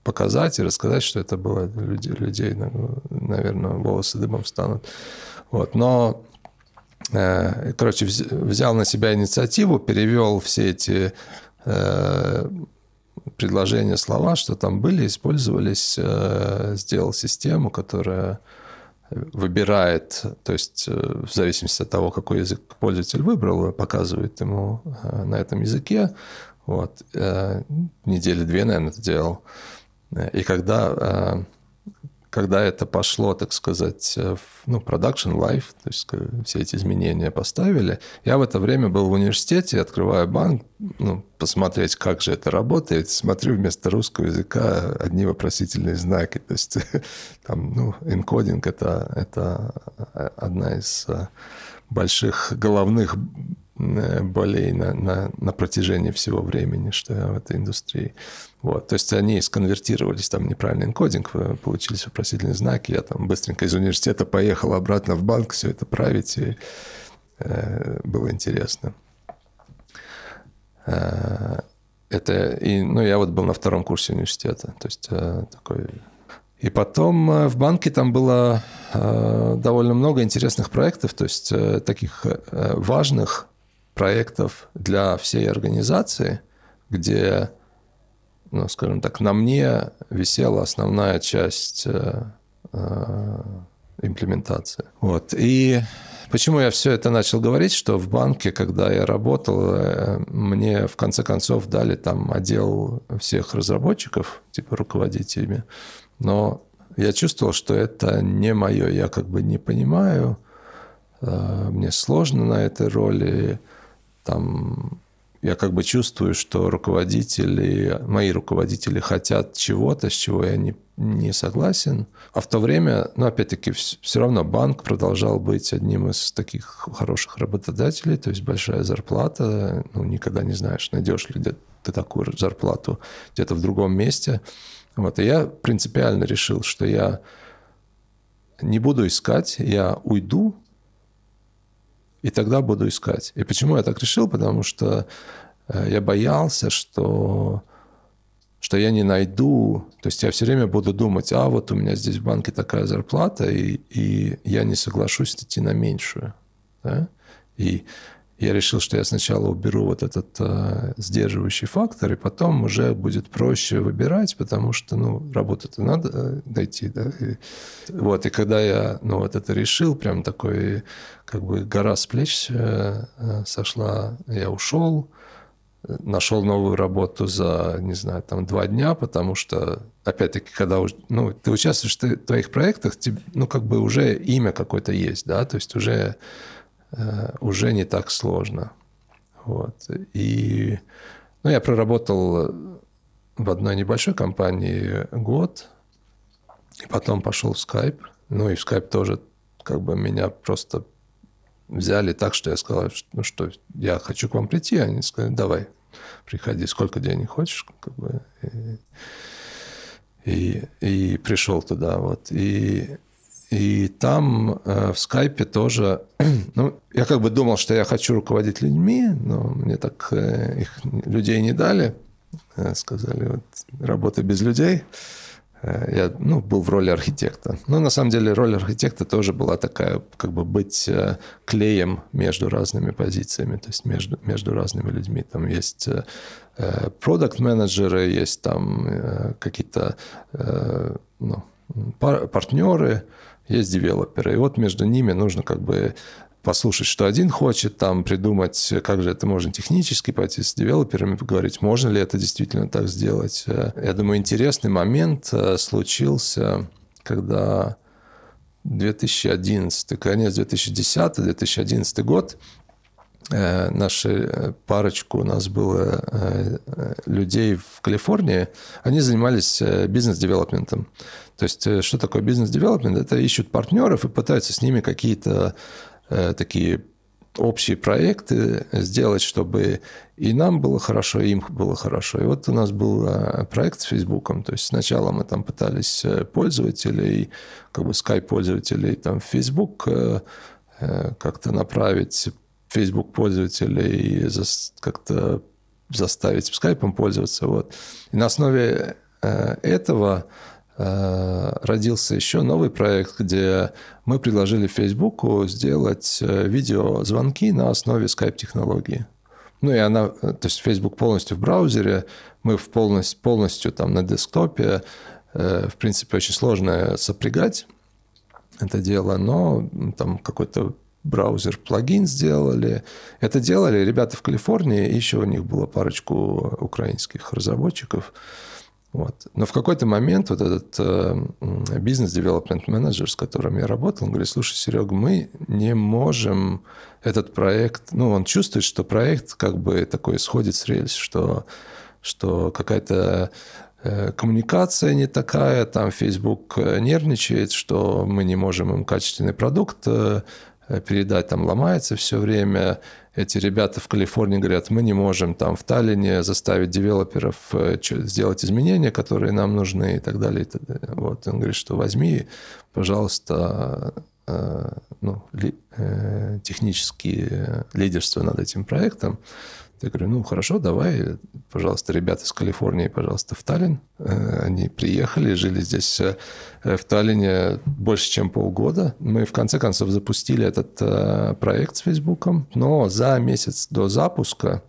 показать и рассказать, что это было, людей, людей наверное, волосы дыбом станут. Вот. Но, э, короче, взял на себя инициативу, перевел все эти предложения, слова, что там были, использовались, э, сделал систему, которая выбирает, то есть э, в зависимости от того, какой язык пользователь выбрал, показывает ему на этом языке. Вот. Недели две, наверное, это делал. И когда, когда это пошло, так сказать, в ну, production life, то есть все эти изменения поставили, я в это время был в университете, открываю банк, ну, посмотреть, как же это работает, смотрю вместо русского языка одни вопросительные знаки. То есть там, ну, энкодинг это, это одна из больших головных Э, болей на, на, на протяжении всего времени, что в этой индустрии. Вот. То есть они сконвертировались, там неправильный энкодинг, э, получились вопросительные знаки. Я там быстренько из университета поехал обратно в банк все это править, и э, было интересно. Э, это, и, ну, я вот был на втором курсе университета, то есть э, такой и потом э, в банке там было э, довольно много интересных проектов, то есть э, таких важных проектов для всей организации, где, ну, скажем так, на мне висела основная часть имплементации. Вот. И почему я все это начал говорить, что в банке, когда я работал, мне в конце концов дали там отдел всех разработчиков, типа руководителями, но я чувствовал, что это не мое, я как бы не понимаю, э, мне сложно на этой роли, там я как бы чувствую, что руководители, мои руководители хотят чего-то, с чего я не, не согласен. А в то время, ну, опять-таки, все равно банк продолжал быть одним из таких хороших работодателей, то есть большая зарплата, ну, никогда не знаешь, найдешь ли ты такую зарплату где-то в другом месте. Вот, и я принципиально решил, что я не буду искать, я уйду, и тогда буду искать. И почему я так решил? Потому что э, я боялся, что, что я не найду, то есть я все время буду думать, а вот у меня здесь в банке такая зарплата, и, и я не соглашусь идти на меньшую. Да? И я решил, что я сначала уберу вот этот э, сдерживающий фактор, и потом уже будет проще выбирать, потому что, ну, работу-то надо э, найти, да. И, вот, и когда я, ну, вот это решил, прям такой, как бы гора с плеч э, э сошла, я ушел, нашел новую работу за, не знаю, там, два дня, потому что, опять-таки, когда ну, ты участвуешь в твоих проектах, тебе, ну, как бы уже имя какое-то есть, да, то есть уже Э, уже не так сложно. Вот. И ну, я проработал в одной небольшой компании год, и потом пошел в Skype. Ну и в Skype тоже как бы меня просто взяли так, что я сказал, что, ну, что я хочу к вам прийти. Они сказали, давай, приходи, сколько денег хочешь. Как бы, и, и, и пришел туда. Вот. И и там э, в скайпе тоже, ну, я как бы думал, что я хочу руководить людьми, но мне так э, их людей не дали. Э, сказали, вот, работай без людей. Э, я ну, был в роли архитекта. Но на самом деле роль архитекта тоже была такая, как бы быть э, клеем между разными позициями, то есть между, между разными людьми. Там есть продукт-менеджеры, есть там какие-то ну, партнеры, есть девелоперы. И вот между ними нужно как бы послушать, что один хочет, там придумать, как же это можно технически пойти с девелоперами, поговорить, можно ли это действительно так сделать. Я думаю, интересный момент э, случился, когда 2011, конец 2010-2011 год, э, наши э, парочку у нас было людей в Калифорнии, они занимались бизнес-девелопментом. То есть, э, что такое бизнес-девелопмент? Это ищут партнеров и пытаются с ними какие-то э, такие общие проекты сделать, чтобы и нам было хорошо, и им было хорошо. И вот у нас был э, проект с Фейсбуком. То есть сначала мы там пытались э, пользователей, как бы скайп-пользователей там в Фейсбук как-то направить Facebook пользователей как-то заставить скайпом пользоваться. Вот. И на основе этого Э, родился еще новый проект, где мы предложили Фейсбуку сделать э, видеозвонки на основе Skype-технологии. Ну и она, э, то есть Facebook полностью в браузере, мы в полностью, полностью там на десктопе. В принципе, очень сложно сопрягать это дело, но там какой-то браузер плагин сделали. Это делали ребята в Калифорнии, еще у них было парочку украинских разработчиков. Вот. Но в какой-то момент вот этот э, бизнес-девелопмент менеджер, с которым я работал, он говорит, слушай, Серега, мы не можем этот проект... Ну, он чувствует, что проект как бы такой сходит с рельс, что, что какая-то э, коммуникация не такая, там Facebook нервничает, что мы не можем им качественный продукт э, передать, там ломается все время, эти ребята в Калифорнии говорят, мы не можем там в Таллине заставить девелоперов э, сделать изменения, которые нам нужны и так далее. И так далее. Вот он говорит, что возьми, пожалуйста, э, ну, ли, э, технические лидерство над этим проектом. Я говорю, ну хорошо, давай, пожалуйста, ребята из Калифорнии, пожалуйста, в Таллин. Э, они приехали, жили здесь э, в Таллине больше, чем полгода. Мы в конце концов запустили этот э, проект с Фейсбуком, но за месяц до запуска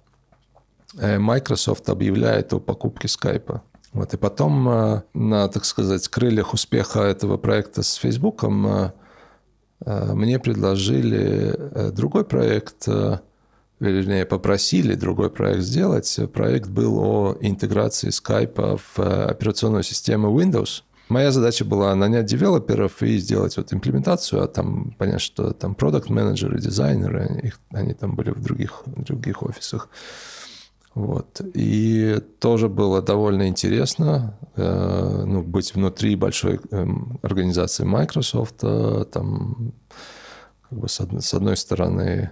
Microsoft объявляет о покупке скайпа. Вот, и потом на, так сказать, крыльях успеха этого проекта с Фейсбуком мне предложили другой проект вернее, попросили другой проект сделать. Проект был о интеграции Skype в э, операционную систему Windows. Моя задача была нанять девелоперов и сделать вот имплементацию, а там понять, что там продукт-менеджеры, дизайнеры, их, они там были в других, других офисах. Вот. И тоже было довольно интересно э, ну, быть внутри большой э, организации Microsoft. Э, там, как бы с, одной, с одной стороны,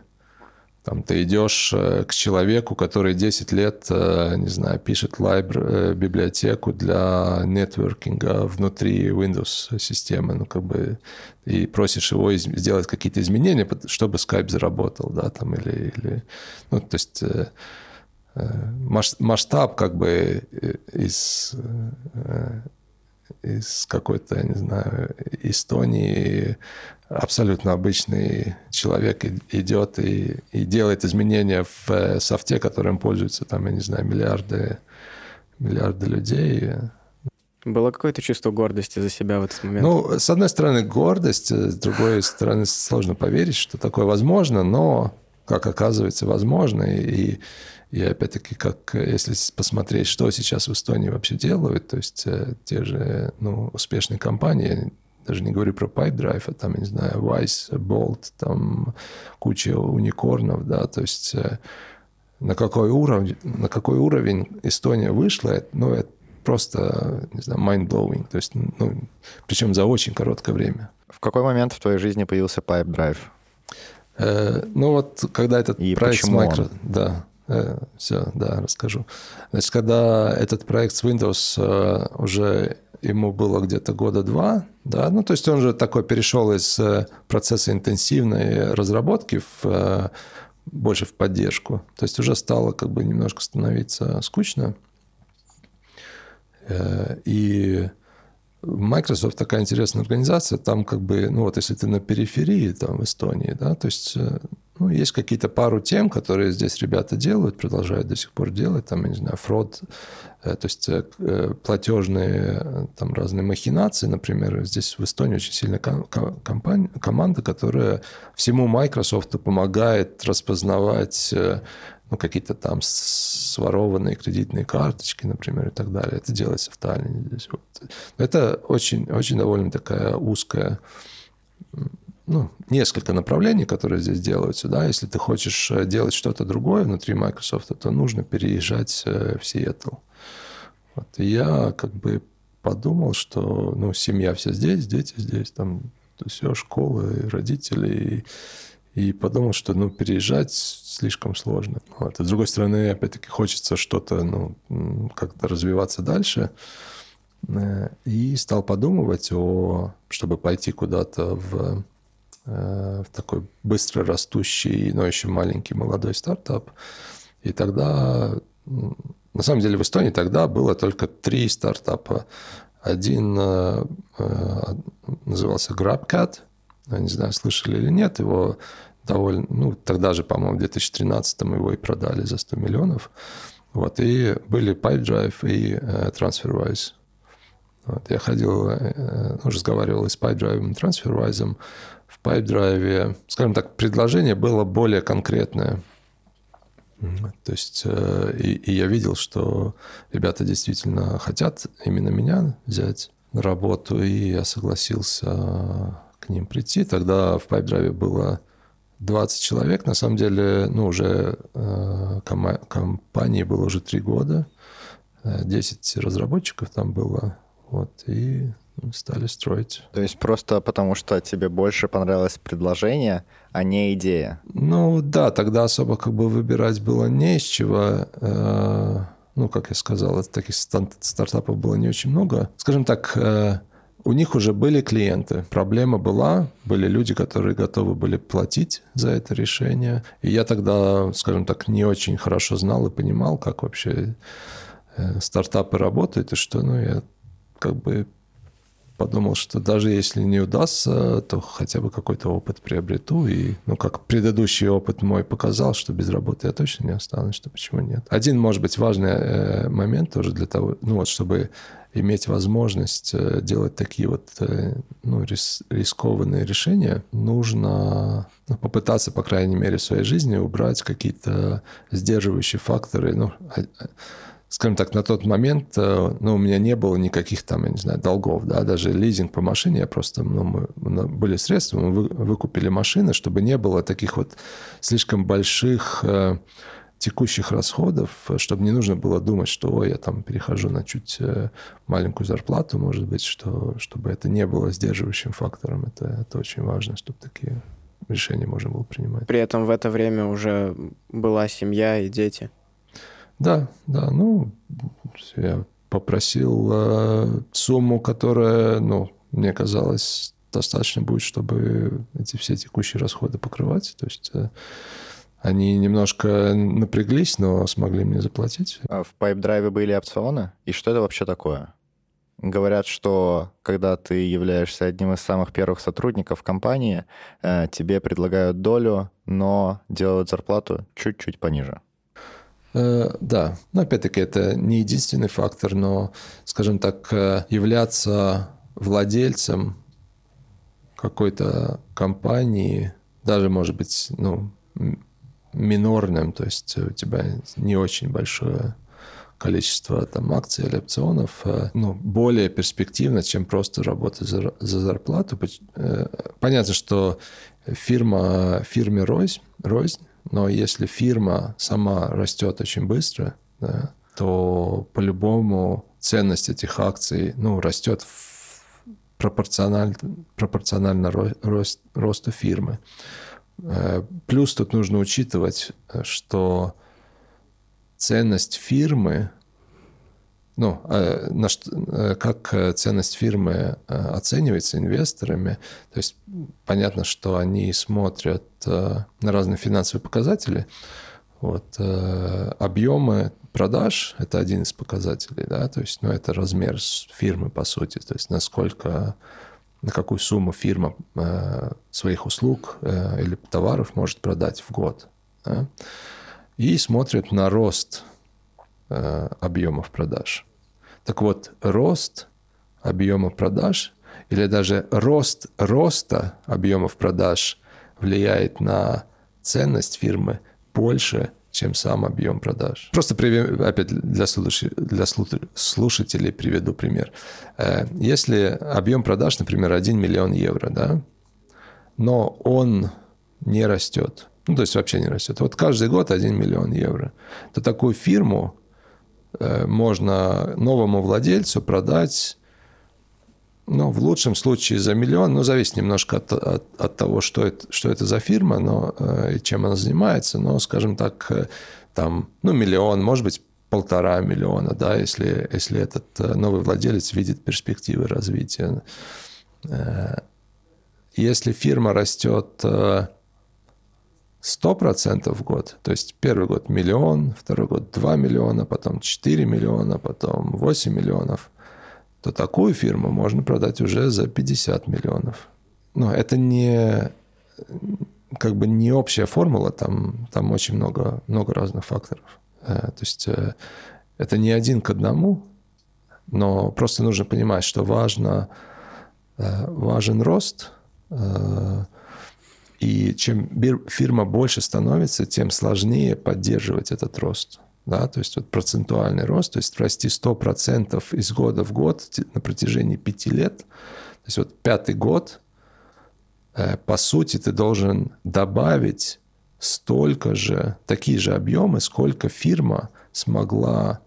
там ты идешь э, к человеку, который 10 лет, э, не знаю, пишет лайбр, э, библиотеку для нетворкинга внутри Windows системы, ну, как бы, и просишь его сделать какие-то изменения, чтобы Skype заработал, да, там, или, или ну, то есть масштаб как бы из из какой-то, я не знаю, Эстонии абсолютно обычный человек идет и, и делает изменения в э, софте, которым пользуются там, я не знаю, миллиарды, миллиарды людей. Было какое-то чувство гордости за себя в этот момент? Ну, с одной стороны, гордость, с другой стороны, сложно поверить, что такое возможно, но, как оказывается, возможно. И, и опять-таки, как если посмотреть, что сейчас в Эстонии вообще делают, то есть э, те же ну, успешные компании, даже не говорю про Pipedrive, а там, я не знаю, Vice, Bolt, там куча уникорнов, да, то есть э, на какой уровень, на какой уровень Эстония вышла, ну, это просто, не знаю, mind-blowing, то есть, ну, причем за очень короткое время. В какой момент в твоей жизни появился Pipedrive? Э, ну, вот когда этот И проект с Micro... он? Да, все, да, расскажу. Значит, когда этот проект с Windows э, уже ему было где-то года два, да, ну то есть он же такой перешел из э, процесса интенсивной разработки в э, больше в поддержку. То есть уже стало как бы немножко становиться скучно. Э, и Microsoft такая интересная организация, там как бы, ну вот если ты на периферии, там в Эстонии, да, то есть ну, есть какие-то пару тем, которые здесь ребята делают, продолжают до сих пор делать, там, я не знаю, фрод, э, то есть э, э, платежные там разные махинации, например, здесь в Эстонии очень сильная компания, команда, которая всему Microsoft помогает распознавать ну, какие-то там сворованные кредитные карточки, например, и так далее. Это делается в Таллине здесь. Вот. Это очень, очень довольно такая узкая ну, несколько направлений, которые здесь делаются. Да? Если ты хочешь э, делать что-то другое внутри Microsoft, то нужно переезжать э, в Сиэтл. Вот. И я как бы подумал, что ну, семья вся здесь, дети здесь, там все, школы, родители. И, и подумал, что ну, переезжать слишком сложно. Вот. И с другой стороны, опять-таки, хочется что-то, ну, как-то развиваться дальше. Э, и стал подумывать о, чтобы пойти куда-то в Э, в такой быстро растущий, но еще маленький молодой стартап. И тогда, на самом деле в Эстонии тогда было только три стартапа. Один э, назывался GrabCat, не знаю, слышали или нет, его довольно, ну, тогда же, по-моему, в 2013 его и продали за 100 миллионов. Вот, и были PipeDrive и э, TransferWise. Вот, я ходил, э, ну, разговаривал и с PipeDrive и TransferWise, в PipeDrive, скажем так, предложение было более конкретное. То есть и, и я видел, что ребята действительно хотят именно меня взять на работу, и я согласился к ним прийти. Тогда в PipeDrive было 20 человек. На самом деле, ну, уже э, компании было уже 3 года. 10 разработчиков там было. Вот, и стали строить. То есть просто потому, что тебе больше понравилось предложение, а не идея? Ну да, тогда особо как бы выбирать было не из чего. Э, ну, как я сказал, таких стартапов было не очень много. Скажем так, э, у них уже были клиенты. Проблема была, были люди, которые готовы были платить за это решение. И я тогда, скажем так, не очень хорошо знал и понимал, как вообще э, стартапы работают, и что, ну, я как бы подумал, что даже если не удастся, то хотя бы какой-то опыт приобрету. И, ну, как предыдущий опыт мой показал, что без работы я точно не останусь, что почему нет. Один, может быть, важный э, момент тоже для того, ну, вот, чтобы иметь возможность э, делать такие вот э, ну, рис, рискованные решения, нужно ну, попытаться, по крайней мере, в своей жизни убрать какие-то сдерживающие факторы. Ну, а, а, скажем так, на тот момент э, ну, у меня не было никаких там, я не знаю, долгов, да, даже лизинг по машине, я просто, ну, мы, были средства, мы выкупили машины, чтобы не было таких вот слишком больших текущих расходов, чтобы не нужно было думать, что ой, я там перехожу на чуть э, маленькую зарплату, может быть, что, чтобы это не было сдерживающим фактором. Это, это очень важно, чтобы такие решения можно было принимать. При этом в это время уже была семья и дети. Да, да, ну, я попросил э, сумму, которая, ну, мне казалось, достаточно будет, чтобы эти все текущие расходы покрывать. То есть э, они немножко напряглись, но смогли мне заплатить. А в PipeDrive были опционы? И что это вообще такое? Говорят, что когда ты являешься одним из самых первых сотрудников компании, э, тебе предлагают долю, но делают зарплату чуть-чуть пониже. Э, да, но опять-таки это не единственный фактор, но, скажем так, э, являться владельцем какой-то компании, даже, может быть, ну, минорным, то есть у тебя не очень большое количество там, акций или опционов, э, ну, более перспективно, чем просто работать за, за зарплату. Понятно, что фирма, фирме рознь, рознь, но если фирма сама растет очень быстро, да, то по-любому ценность этих акций ну, растет пропорционально, пропорционально рост, росту фирмы. Э, плюс тут нужно учитывать, что ценность фирмы, ну, э, на э, как ценность фирмы оценивается инвесторами, то есть понятно, что они смотрят на разные финансовые показатели, вот, объемы продаж – это один из показателей, да, то есть, ну, это размер фирмы, по сути, то есть насколько на какую сумму фирма э, своих услуг э, или товаров может продать в год. Да? И смотрят на рост э, объемов продаж. Так вот, рост объема продаж или даже рост роста объемов продаж влияет на ценность фирмы больше, чем сам объем продаж. Просто опять для, слушателей, для слушателей приведу пример. Э, если объем продаж, например, 1 миллион евро, да, но он не растет, ну, то есть вообще не растет, вот каждый год 1 миллион евро, то такую фирму можно новому владельцу продать ну, в лучшем случае за миллион, ну, зависит немножко от, от, от того, что это, что это за фирма, но, э, и чем она занимается, но, скажем так, э, там, ну, миллион, может быть, полтора миллиона, да, если, если этот э, новый владелец видит перспективы развития. Если фирма растет 100% в год, то есть первый год миллион, второй год 2 миллиона, потом 4 миллиона, потом 8 миллионов – то такую фирму можно продать уже за 50 миллионов. Но это не как бы не общая формула, там, там очень много, много разных факторов. Э, то есть э, это не один к одному, но просто нужно понимать, что важно, э, важен рост И чем фирма больше становится, тем сложнее поддерживать этот рост. Да, то есть вот процентуальный рост, то есть расти 100% из года в год на протяжении пяти лет. То есть вот пятый год, э, по сути, ты должен добавить столько же, такие же объемы, сколько фирма смогла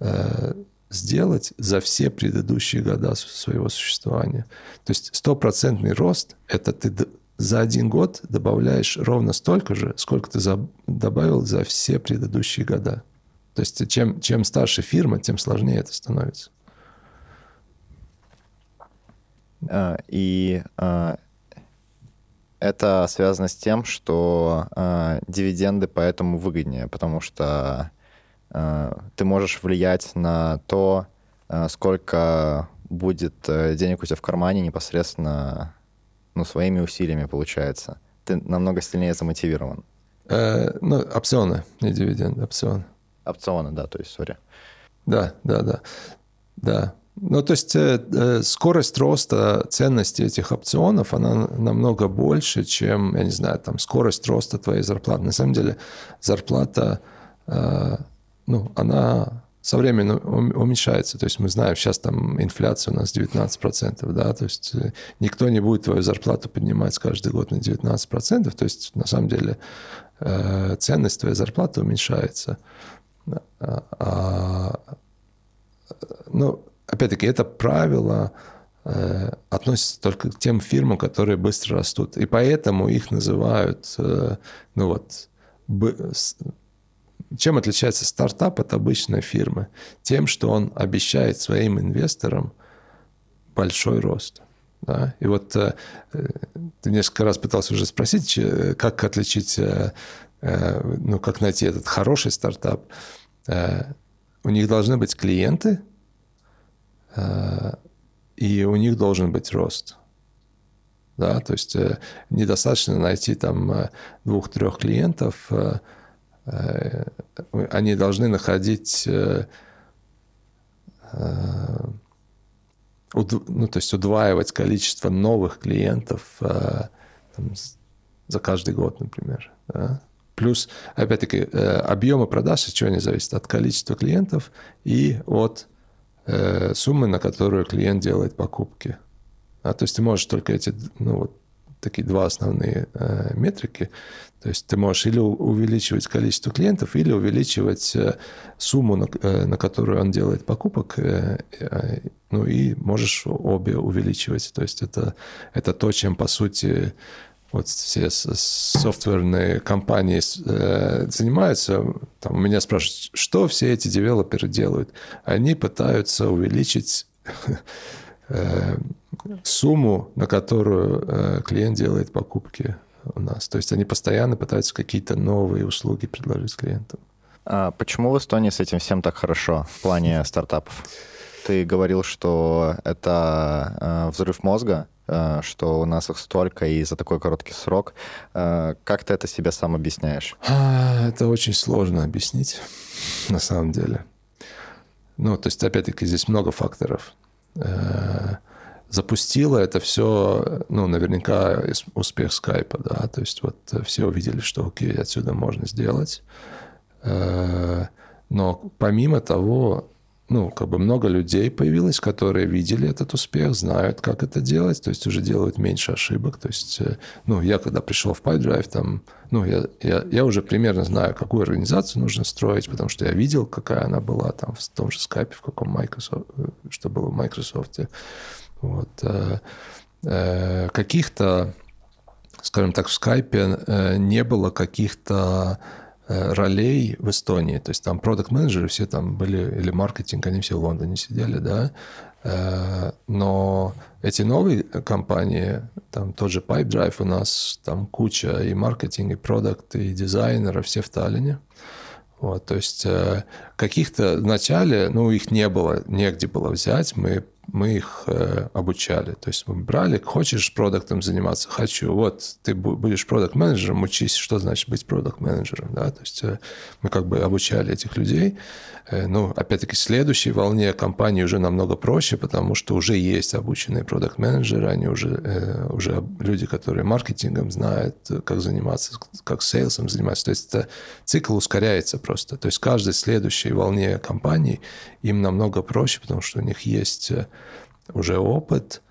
э, сделать за все предыдущие года своего существования. То есть стопроцентный рост – это ты за один год добавляешь ровно столько же, сколько ты за, добавил за все предыдущие года. То есть чем, чем старше фирма, тем сложнее это становится. А, и а, это связано с тем, что а, дивиденды поэтому выгоднее, потому что ты можешь влиять на то, сколько будет э, денег у тебя в кармане непосредственно ну, своими усилиями получается. Ты намного сильнее замотивирован. Э, ну, опционы, не дивиденды, опционы. Опционы, да, то есть, сори. Да, да, да. Да. Ну, то есть э, э, скорость роста ценности этих опционов, она намного больше, чем, я не знаю, там, скорость роста твоей зарплаты. На самом деле зарплата, э, ну, она со временем уменьшается. То есть мы знаем, сейчас там инфляция у нас 19%, да, то есть э, никто не будет твою зарплату поднимать каждый год на 19%, то есть на самом деле э, ценность твоей зарплаты уменьшается. А, а, ну, опять-таки, это правило э, относится только к тем фирмам, которые быстро растут. И поэтому их называют, ну вот, чем отличается стартап от обычной фирмы? Тем, что он обещает своим инвесторам большой рост. Да? И вот э, ты несколько раз пытался уже спросить, как отличить, э, э, ну, как найти этот хороший стартап. У них должны быть клиенты, и у них должен быть рост. Да, то есть недостаточно найти там двух-трех клиентов, Э, они должны находить э, э, ну, то есть удваивать количество новых клиентов там, за каждый год, например. Да? Плюс, опять-таки, объемы продаж от чего они зависят? От количества клиентов и от суммы, на которую клиент делает покупки. А, то есть ты можешь только эти, ну, вот, такие два основные э, метрики. То есть ты можешь или увеличивать количество клиентов, или увеличивать э, сумму, на, э, на которую он делает покупок, э, ну и можешь обе увеличивать. То есть это, это то, чем, по сути, вот все софтверные компании занимаются. Там, у меня спрашивают, что все эти девелоперы делают? Они пытаются увеличить сумму, на которую клиент делает покупки у нас. То есть они постоянно пытаются какие-то новые услуги предложить клиентам. А почему в Эстонии с этим всем так хорошо в плане стартапов? Ты говорил, что это э, взрыв мозга, э, что у нас их столько и за такой короткий срок. Э, как ты это себе сам объясняешь? А, это очень сложно объяснить, на самом деле. Ну, то есть, опять-таки, здесь много факторов. Э, запустило это все, ну, наверняка успех скайпа, да, то есть вот все увидели, что окей, отсюда можно сделать. Э, но помимо того, ну, как бы много людей появилось, которые видели этот успех, знают, как это делать, то есть уже делают меньше ошибок. То есть, э, ну, я когда пришел в PyDrive, там, ну, я, я, я уже примерно знаю, какую организацию нужно строить, потому что я видел, какая она была там в том же скайпе, в каком Microsoft, э, что было в Microsoft. Вот. Э, э, каких-то, скажем так, в скайпе э, не было каких-то ролей в Эстонии. То есть там продукт-менеджеры все там были, или маркетинг, они все в Лондоне сидели, да. Но эти новые компании, там тот же Pipedrive у нас, там куча и маркетинг, и продукт, и дизайнеров, все в Таллине. Вот, то есть каких-то в начале, ну, их не было, негде было взять. Мы мы их э, обучали. То есть мы брали, хочешь продуктом заниматься? Хочу. Вот, ты будешь продукт-менеджером, учись, что значит быть продукт-менеджером. Да? То есть э, мы как бы обучали этих людей. Э, ну, опять-таки, следующей волне компании уже намного проще, потому что уже есть обученные продукт-менеджеры, они уже, э, уже люди, которые маркетингом знают, как заниматься, как сейлсом заниматься. То есть это цикл ускоряется просто. То есть каждой следующей волне компании им намного проще, потому что у них есть э, уже опыт,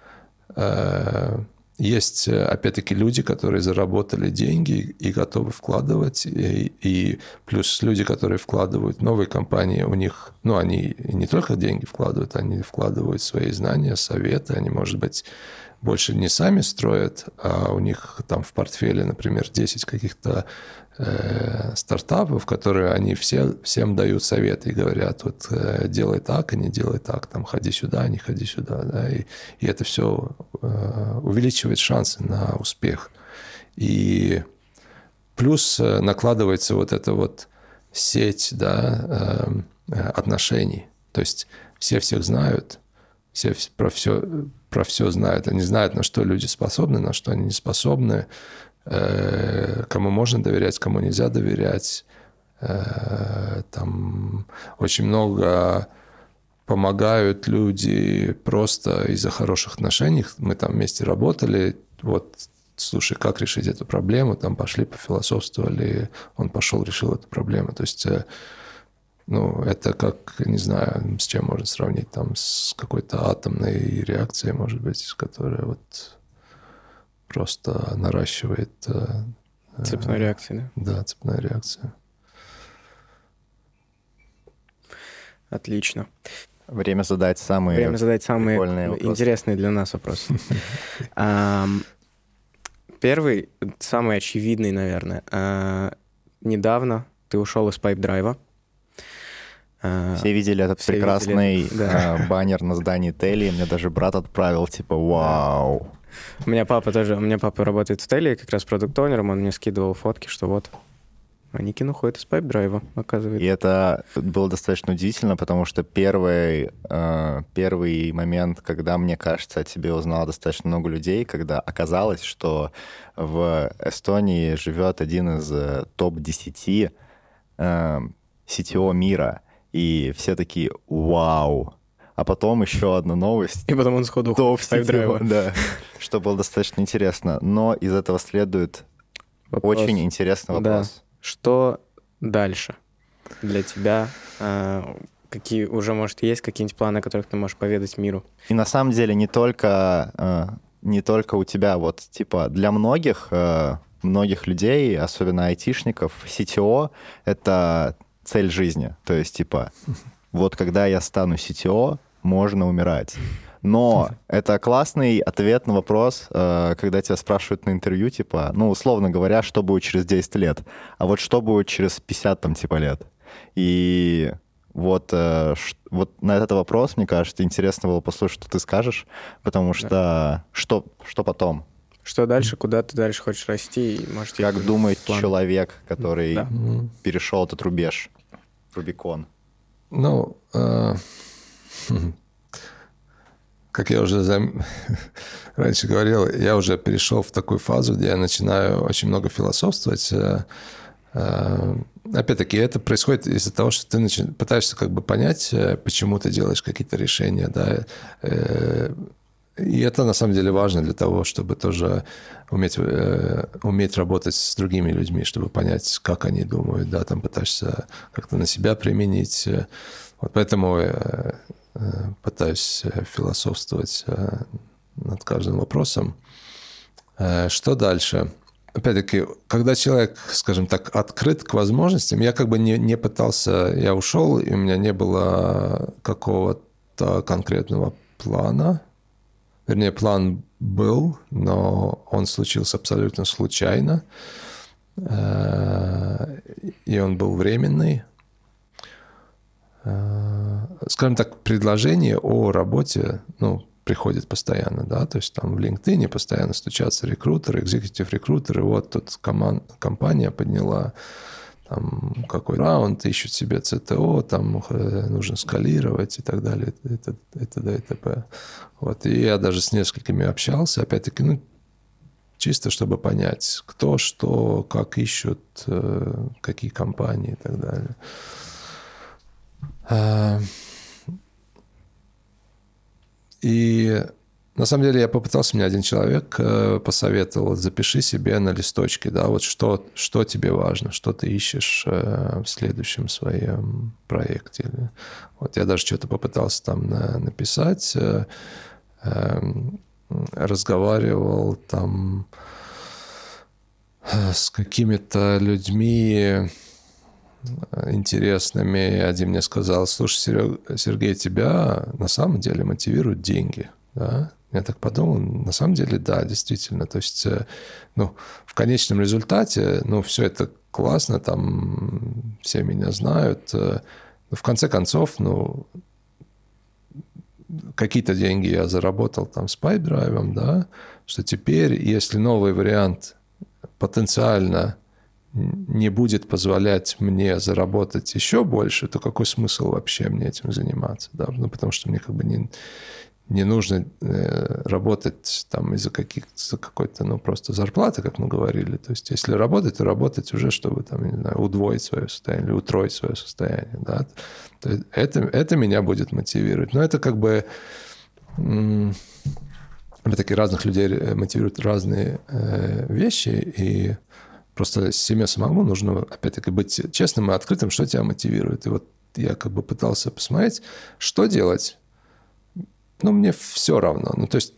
есть, э, опять-таки, люди, которые заработали деньги и готовы вкладывать, и, и плюс люди, которые вкладывают новые компании, у них, ну, они не только деньги вкладывают, они вкладывают свои знания, советы, они, может быть, больше не сами строят, а у них там в портфеле, например, 10 каких-то э, стартапов, которые они все, всем дают советы и говорят, вот э, делай так, а не делай так, там ходи сюда, не ходи сюда, да, и, и это все э, увеличивает шансы на успех. И плюс э, накладывается вот эта вот сеть, да, э, отношений, то есть все всех знают, все про все, про все знают. Они знают, на что люди способны, на что они не способны, э, кому можно доверять, кому нельзя доверять. Э, там очень много помогают люди просто из-за хороших отношений. Мы там вместе работали, вот слушай, как решить эту проблему, там пошли, пофилософствовали, он пошел, решил эту проблему. То есть э, ну, это как, не знаю, с чем можно сравнить, там, с какой-то атомной реакцией, может быть, которая вот просто наращивает... Э, цепная реакция, да? Да, цепная реакция. Отлично. Время задать самые Время задать самые интересные для нас вопросы. Первый, самый очевидный, наверное. А, недавно ты ушел из Pipedrive а. А, Все видели этот Все прекрасный видели, да. А, баннер на здании Telia. Мне даже брат отправил, типа, вау. У меня папа тоже, у меня папа работает в Telia, как раз product owner ом, он мне скидывал фотки, что вот, Аникин уходит из Pipedrive а, оказывается. И это было достаточно удивительно, потому что первый, э, первый момент, когда, мне кажется, о тебе узнало достаточно много людей, когда оказалось, что в Эстонии живет один из э, топ-10 э, CTO мира и все такие «Вау!» А потом еще одна новость. И потом он сходу драйва. Да, что было достаточно интересно. Но из этого следует вопрос. очень интересный вопрос. Да. Что дальше для тебя? А, какие уже, может, есть какие-нибудь планы, о которых ты можешь поведать миру? И на самом деле не только, а, не только у тебя, вот, типа, для многих, а, многих людей, особенно айтишников, CTO — это цель жизни. То есть, типа, вот когда я стану CTO, можно умирать. Но это классный ответ на вопрос, э, когда тебя спрашивают на интервью, типа, ну, условно говоря, что будет через 10 лет, а вот что будет через 50, там, типа, лет. И вот, э, вот на этот вопрос, мне кажется, интересно было послушать, что ты скажешь, потому что да. что, что потом? Что дальше, куда ты дальше хочешь расти? Может, как думает план. человек, который да. перешел этот рубеж? Рубикон? Ну, э, как я уже зам... раньше говорил, я уже перешел в такую фазу, где я начинаю очень много философствовать. Э, э, опять-таки, это происходит из-за того, что ты начи... пытаешься как бы понять, э, почему ты делаешь какие-то решения, да, и это на самом деле важно для того, чтобы тоже уметь, э, уметь работать с другими людьми, чтобы понять, как они думают, да, там пытаешься как-то на себя применить. Вот поэтому я э, пытаюсь философствовать э, над каждым вопросом. Э, что дальше? Опять-таки, когда человек, скажем так, открыт к возможностям, я как бы не, не пытался, я ушел, и у меня не было какого-то конкретного плана, Вернее, план был, но он случился абсолютно случайно. Э, и он был временный. Э, скажем так, предложение о работе, ну, приходит постоянно, да, то есть там в LinkedIn постоянно стучатся рекрутеры, экзекутив рекрутеры, вот тут коман- компания подняла там какой раунд, ищут себе ЦТО, там э, нужно скалировать и так далее, это, это, да, и т.п. Вот, и я даже с несколькими общался, опять-таки, ну, чисто чтобы понять, кто что, как ищут, э, какие компании и так далее. А, и на самом деле я попытался, мне один человек э, посоветовал, запиши себе на листочке, да, вот что, что тебе важно, что ты ищешь э, в следующем своем проекте. Вот я даже что-то попытался там написать, э, эм, разговаривал там с какими-то людьми интересными. Один мне сказал, слушай, Сергей, тебя на самом деле мотивируют деньги. Да? Я так подумал, на самом деле, да, действительно. То есть, э, ну, в конечном результате, ну, все это классно, там все меня знают. Э, но в конце концов, ну, какие-то деньги я заработал там с Pipedrive ом, да, что теперь, если новый вариант потенциально не будет позволять мне заработать еще больше, то какой смысл вообще мне этим заниматься? Да? Ну, потому что мне как бы не, не нужно э, работать там из-за каких за какой-то, ну, просто зарплаты, как мы говорили. То есть, если работать, то работать уже, чтобы там, не знаю, удвоить свое состояние или утроить свое состояние, да. То это, это меня будет мотивировать. Но это как бы... Опять-таки, разных людей э, мотивируют разные э, вещи, и просто себе самому нужно, опять-таки, быть честным и открытым, что тебя мотивирует. И вот я как бы пытался посмотреть, что делать, ну, мне все равно. Ну, то есть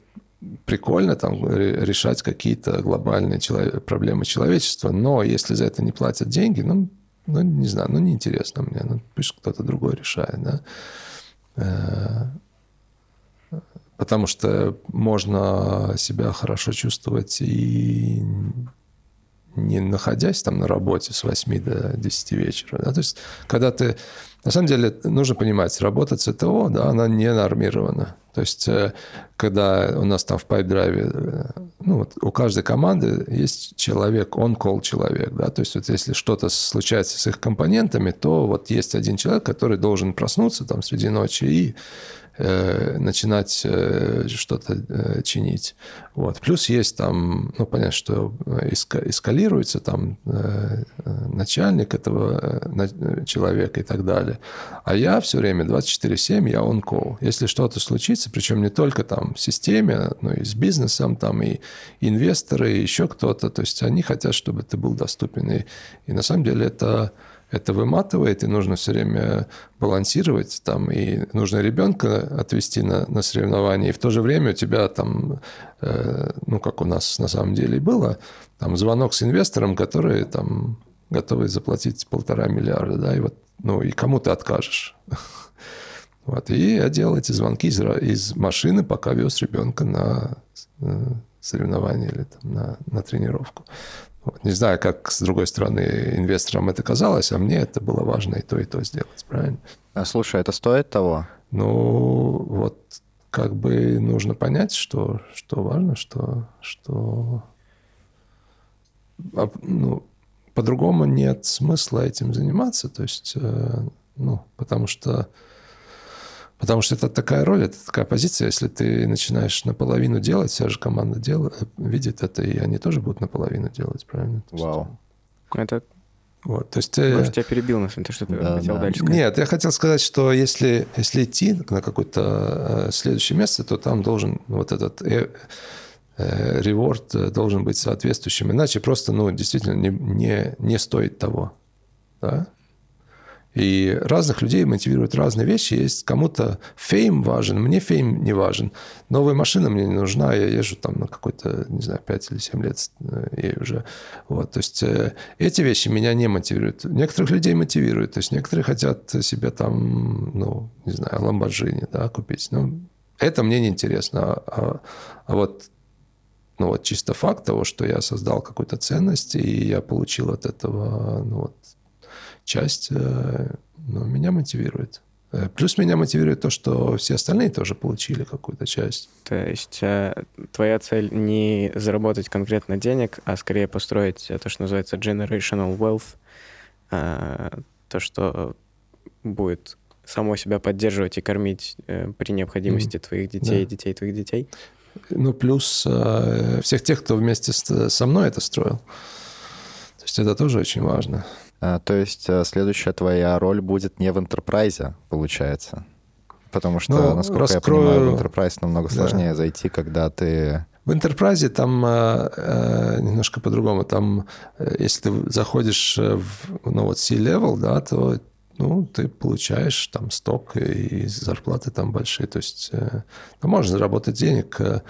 прикольно там решать какие-то глобальные проблемы человечества, но если за это не платят деньги, ну, ну не знаю, ну, неинтересно мне, ну, пусть кто-то другой решает, да. Э, потому что можно себя хорошо чувствовать и не находясь там на работе с 8 до 10 вечера. Да? То есть, когда ты... На самом деле, нужно понимать, работа CTO, да, она не нормирована. То есть, э, когда у нас там в Pipedrive е, э, ну, вот у каждой команды есть человек, on-call человек, да, то есть, вот если что-то случается с их компонентами, то вот есть один человек, который должен проснуться там среди ночи и Э, начинать э, что-то э, чинить. Вот. Плюс есть там, ну, понятно, что эскалируется там начальник этого человека и так далее. А я все время 24-7, я он call. Если что-то случится, причем не только там в системе, но и с бизнесом, там и инвесторы, и еще кто-то, то есть они хотят, чтобы ты был доступен. И, и на самом деле это это выматывает, и нужно все время балансировать, там, и нужно ребенка отвести на, на соревнования, и в то же время у тебя там, э, ну, как у нас на самом деле было, там звонок с инвестором, который там готовы заплатить полтора миллиарда, да, и вот, ну, и кому ты откажешь? Вот, и я делал эти звонки из, из машины, пока вез ребенка на э, соревнования или там, на, на тренировку. Вот. Не знаю, как с другой стороны инвесторам это казалось, а мне это было важно и то, и то сделать, правильно? А слушай, это стоит того? Ну, вот как бы нужно понять, что, что важно, что, что а, ну, по-другому нет смысла этим заниматься, то есть, э, ну, потому что Потому что это такая роль, это такая позиция. Если ты начинаешь наполовину делать, вся же команда делает, видит это, и они тоже будут наполовину делать, правильно? Вау. Это вот, то есть... Может, тебя перебил, на самом деле, что ты да, хотел да. дальше сказать? Нет, я хотел сказать, что если, если идти на какое-то э, следующее место, то там должен вот этот э, э, reward должен быть соответствующим. Иначе просто, ну, действительно не, не, не стоит того. Да? И разных людей мотивируют разные вещи. Есть кому-то fame важен, мне fame не важен. Новая машина мне не нужна, я езжу там на какой-то, не знаю, 5 или 7 лет э, ей уже. Вот, то есть э, эти вещи меня не мотивируют. Некоторых людей мотивируют. То есть некоторые хотят себе там, ну, не знаю, ламборджини да, купить. Ну, это мне не интересно. А, а, а вот ну вот чисто факт того, что я создал какую-то ценность, и я получил от этого ну, вот, часть ну, меня мотивирует. Э, плюс меня мотивирует то, что все остальные тоже получили какую-то часть. То есть э, твоя цель не заработать конкретно денег, а скорее построить то, что называется generational wealth, то, что будет само себя поддерживать и кормить при необходимости mm-hmm. твоих детей, да. детей твоих детей. Ну, плюс всех тех, кто вместе со мной это строил. То есть это тоже очень важно. А, то есть э, следующая твоя роль будет не в enterprise, получается? Потому что, ну, насколько раскрою... я понимаю, в enterprise намного сложнее да. зайти, когда ты... В enterprise там э, э, немножко по-другому. Там, э, если ты заходишь в ну, вот C-level, да, то ну, ты получаешь там сток и зарплаты там большие. То есть э, ну, можно заработать денег. Э,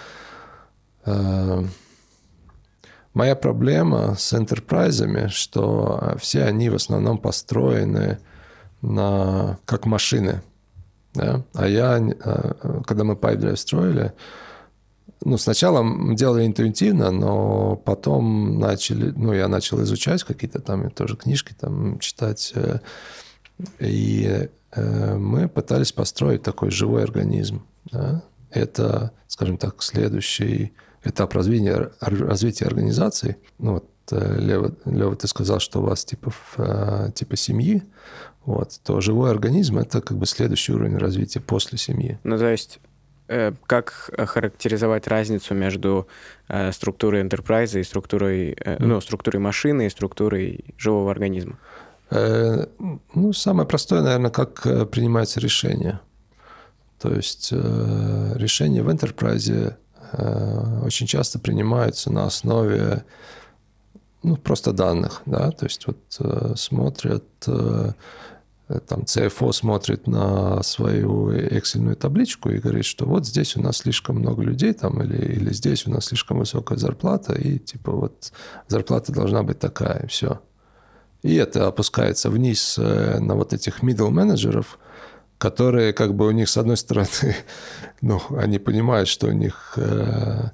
э, моя проблема с энтерпрайзами, что все они в основном построены на, как машины. Да? А я, э, когда мы PipeDrive строили, ну, сначала делали интуитивно, но потом начали, ну, я начал изучать какие-то там тоже книжки, там читать э, и э, мы пытались построить такой живой организм. Да? Это, скажем так, следующий этап развития, развития организации. Ну, вот, э, Лева, Лева, ты сказал, что у вас типа, э, типа семьи, вот, то живой организм – это как бы следующий уровень развития после семьи. Ну, то есть как характеризовать разницу между структурой enterprise и структурой, ну, структурой машины и структурой живого организма? Э, ну, самое простое, наверное, как э, принимается решение. То есть э, решения в enterprise очень часто принимаются на основе ну, просто данных, да, то есть вот смотрят, там CFO смотрит на свою Excel табличку и говорит, что вот здесь у нас слишком много людей там или, или здесь у нас слишком высокая зарплата и типа вот зарплата должна быть такая, и все. И это опускается вниз э, на вот этих middle менеджеров, которые как бы у них с одной стороны, ну, они понимают, что у них э,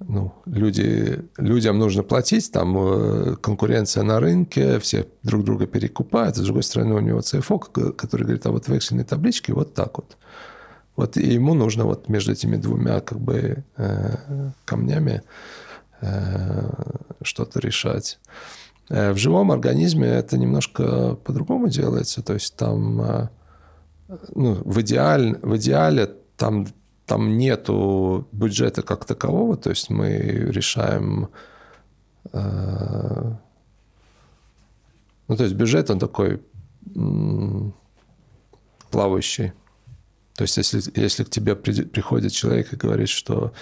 ну, люди, людям нужно платить, там э, конкуренция на рынке, все друг друга перекупают, с другой стороны у него CFO, который говорит, а вот в эксельной табличке вот так вот. Вот и ему нужно вот между этими двумя как бы камнями что-то решать. Э, в живом организме это немножко по-другому делается. То есть там э, ну, в, идеаль, в идеале там, там нету бюджета как такового. То есть мы решаем... Э, ну, то есть бюджет, он такой плавающий. То есть если, если к тебе приходит человек и говорит, что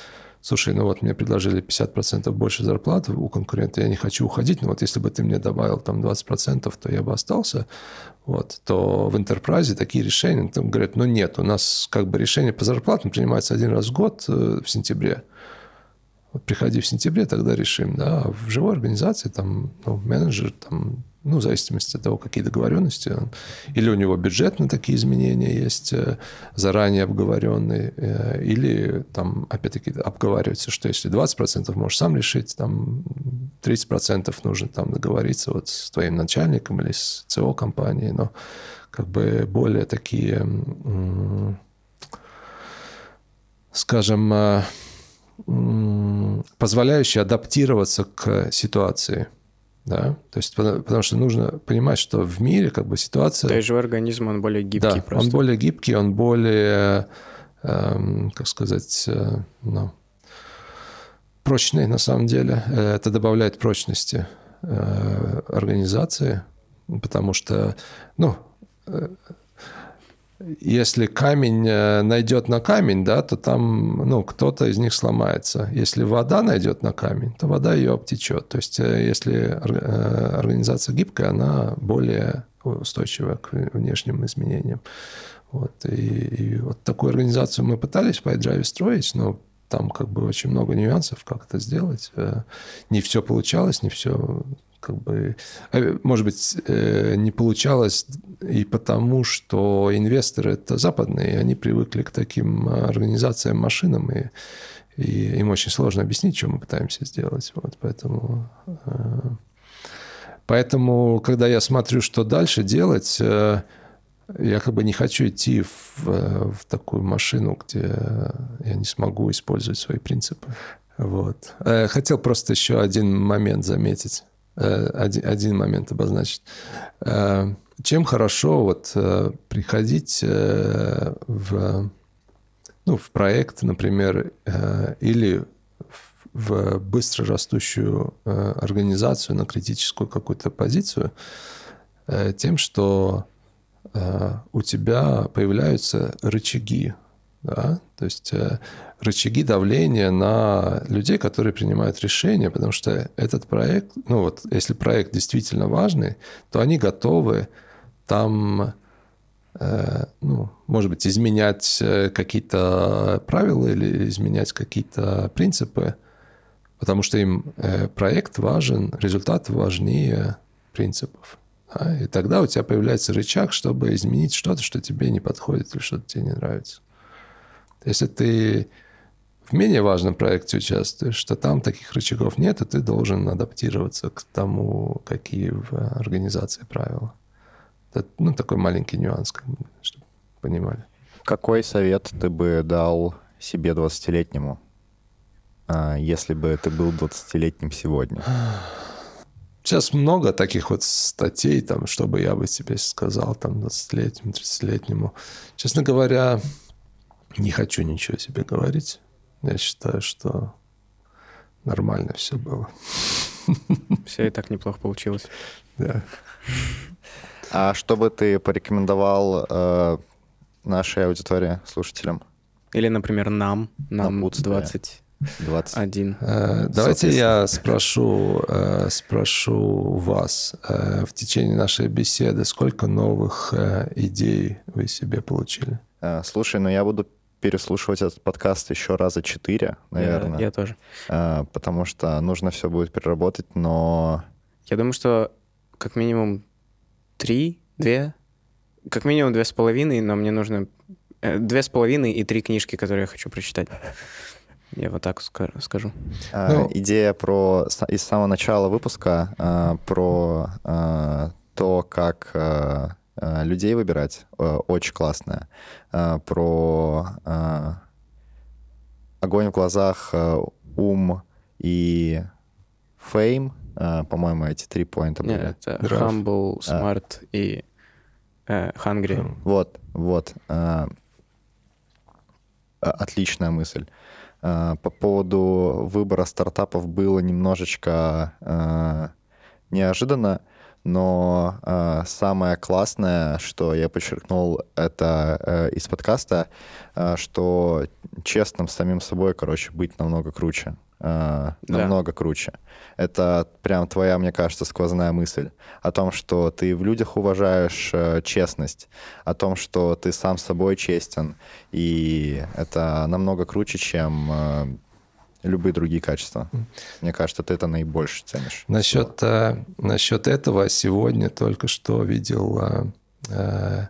слушай, ну вот мне предложили 50% больше зарплаты у конкурента, я не хочу уходить, но вот если бы ты мне добавил там 20%, то я бы остался, вот, то в Enterprise такие решения, там говорят, ну нет, у нас как бы решение по зарплатам принимается один раз в год э, в сентябре, вот приходи в сентябре, тогда решим, да, а в живой организации там ну, менеджер там ну, в зависимости от того, какие договоренности. Или у него бюджет на такие изменения есть, э, заранее обговоренный, э, или там, опять-таки, обговаривается, что если 20% можешь сам решить, там 30% нужно там договориться вот с твоим начальником или с ЦО компанией, но как бы более такие, скажем, э, позволяющие адаптироваться к ситуации – да, то есть потому что нужно понимать, что в мире как бы ситуация... Да и живой организм, он более гибкий да, просто. он более гибкий, он более, эм, как сказать, э, ну, прочный на самом деле. Это добавляет прочности э, организации, потому что, ну, э, если камень э, найдет на камень, да, то там ну, кто-то из них сломается. Если вода найдет на камень, то вода ее обтечет. То есть э, если э, организация гибкая, она более устойчивая к внешним изменениям. Вот. И, и вот такую организацию мы пытались по iDrive строить, но там как бы очень много нюансов, как это сделать. Не все получалось, не все как бы, э, может быть, э, не получалось и потому, что инвесторы это западные, они привыкли к таким организациям, машинам, и, и им очень сложно объяснить, что мы пытаемся сделать. Вот, поэтому, э, поэтому, когда я смотрю, что дальше делать, я как бы не хочу идти в, в такую машину, где я не смогу использовать свои принципы. Вот. Хотел просто еще один момент заметить. Один, один момент обозначить. Чем хорошо вот приходить в, ну, в проект, например, или в быстро растущую организацию на критическую какую-то позицию, тем, что у тебя появляются рычаги, да, то есть э, рычаги давления на людей, которые принимают решения, потому что этот проект, ну вот, если проект действительно важный, то они готовы там, э, ну, может быть, изменять э, какие-то правила или изменять какие-то принципы, потому что им проект важен, результат важнее принципов. Да? И тогда у тебя появляется рычаг, чтобы изменить что-то, что тебе не подходит или что-то тебе не нравится. Если ты в менее важном проекте участвуешь, что там таких рычагов нет, и ты должен адаптироваться к тому, какие в организации правила. Это ну, такой маленький нюанс, как бы, чтобы понимали. Какой совет ты бы дал себе 20-летнему, а, если бы ты был 20-летним сегодня? Сейчас много таких вот статей, там, что бы я бы себе сказал, там, 20-летнему, 30-летнему. Честно говоря, не хочу ничего себе говорить. Я считаю, что нормально все было. Все и так неплохо получилось. Да. А что бы ты порекомендовал э, нашей аудитории, слушателям? Или, например, нам, нам Напутствие. 20 21. Э, давайте я спрошу, э, спрошу вас э, в течение нашей беседы, сколько новых идей вы себе получили? Слушай, ну я буду переслушивать этот подкаст еще раза четыре, наверное. Я, я тоже. А, потому что нужно все будет переработать, но... Я думаю, что как минимум три, две, как минимум две с половиной, но мне нужно э, две с половиной и три книжки, которые я хочу прочитать. Я вот так скажу. А, ну, идея про из самого начала выпуска а, про а, то, как а, людей выбирать. Э, очень классная. Э, про огонь в глазах, ум и фейм. По-моему, эти три поинта были. Нет, это humble, smart а. и hungry. Вот, вот. Отличная мысль. По поводу выбора стартапов было немножечко неожиданно но э, самое классное, что я подчеркнул, это э, из подкаста, э, что честным с самим собой, короче, быть намного круче. Э, да. Намного круче. Это прям твоя, мне кажется, сквозная мысль о том, что ты в людях уважаешь э, честность, о том, что ты сам собой честен, и это намного круче, чем э, любые другие качества. Мне кажется, ты это наибольше ценишь. Насчет, э, насчет этого сегодня только что видел э,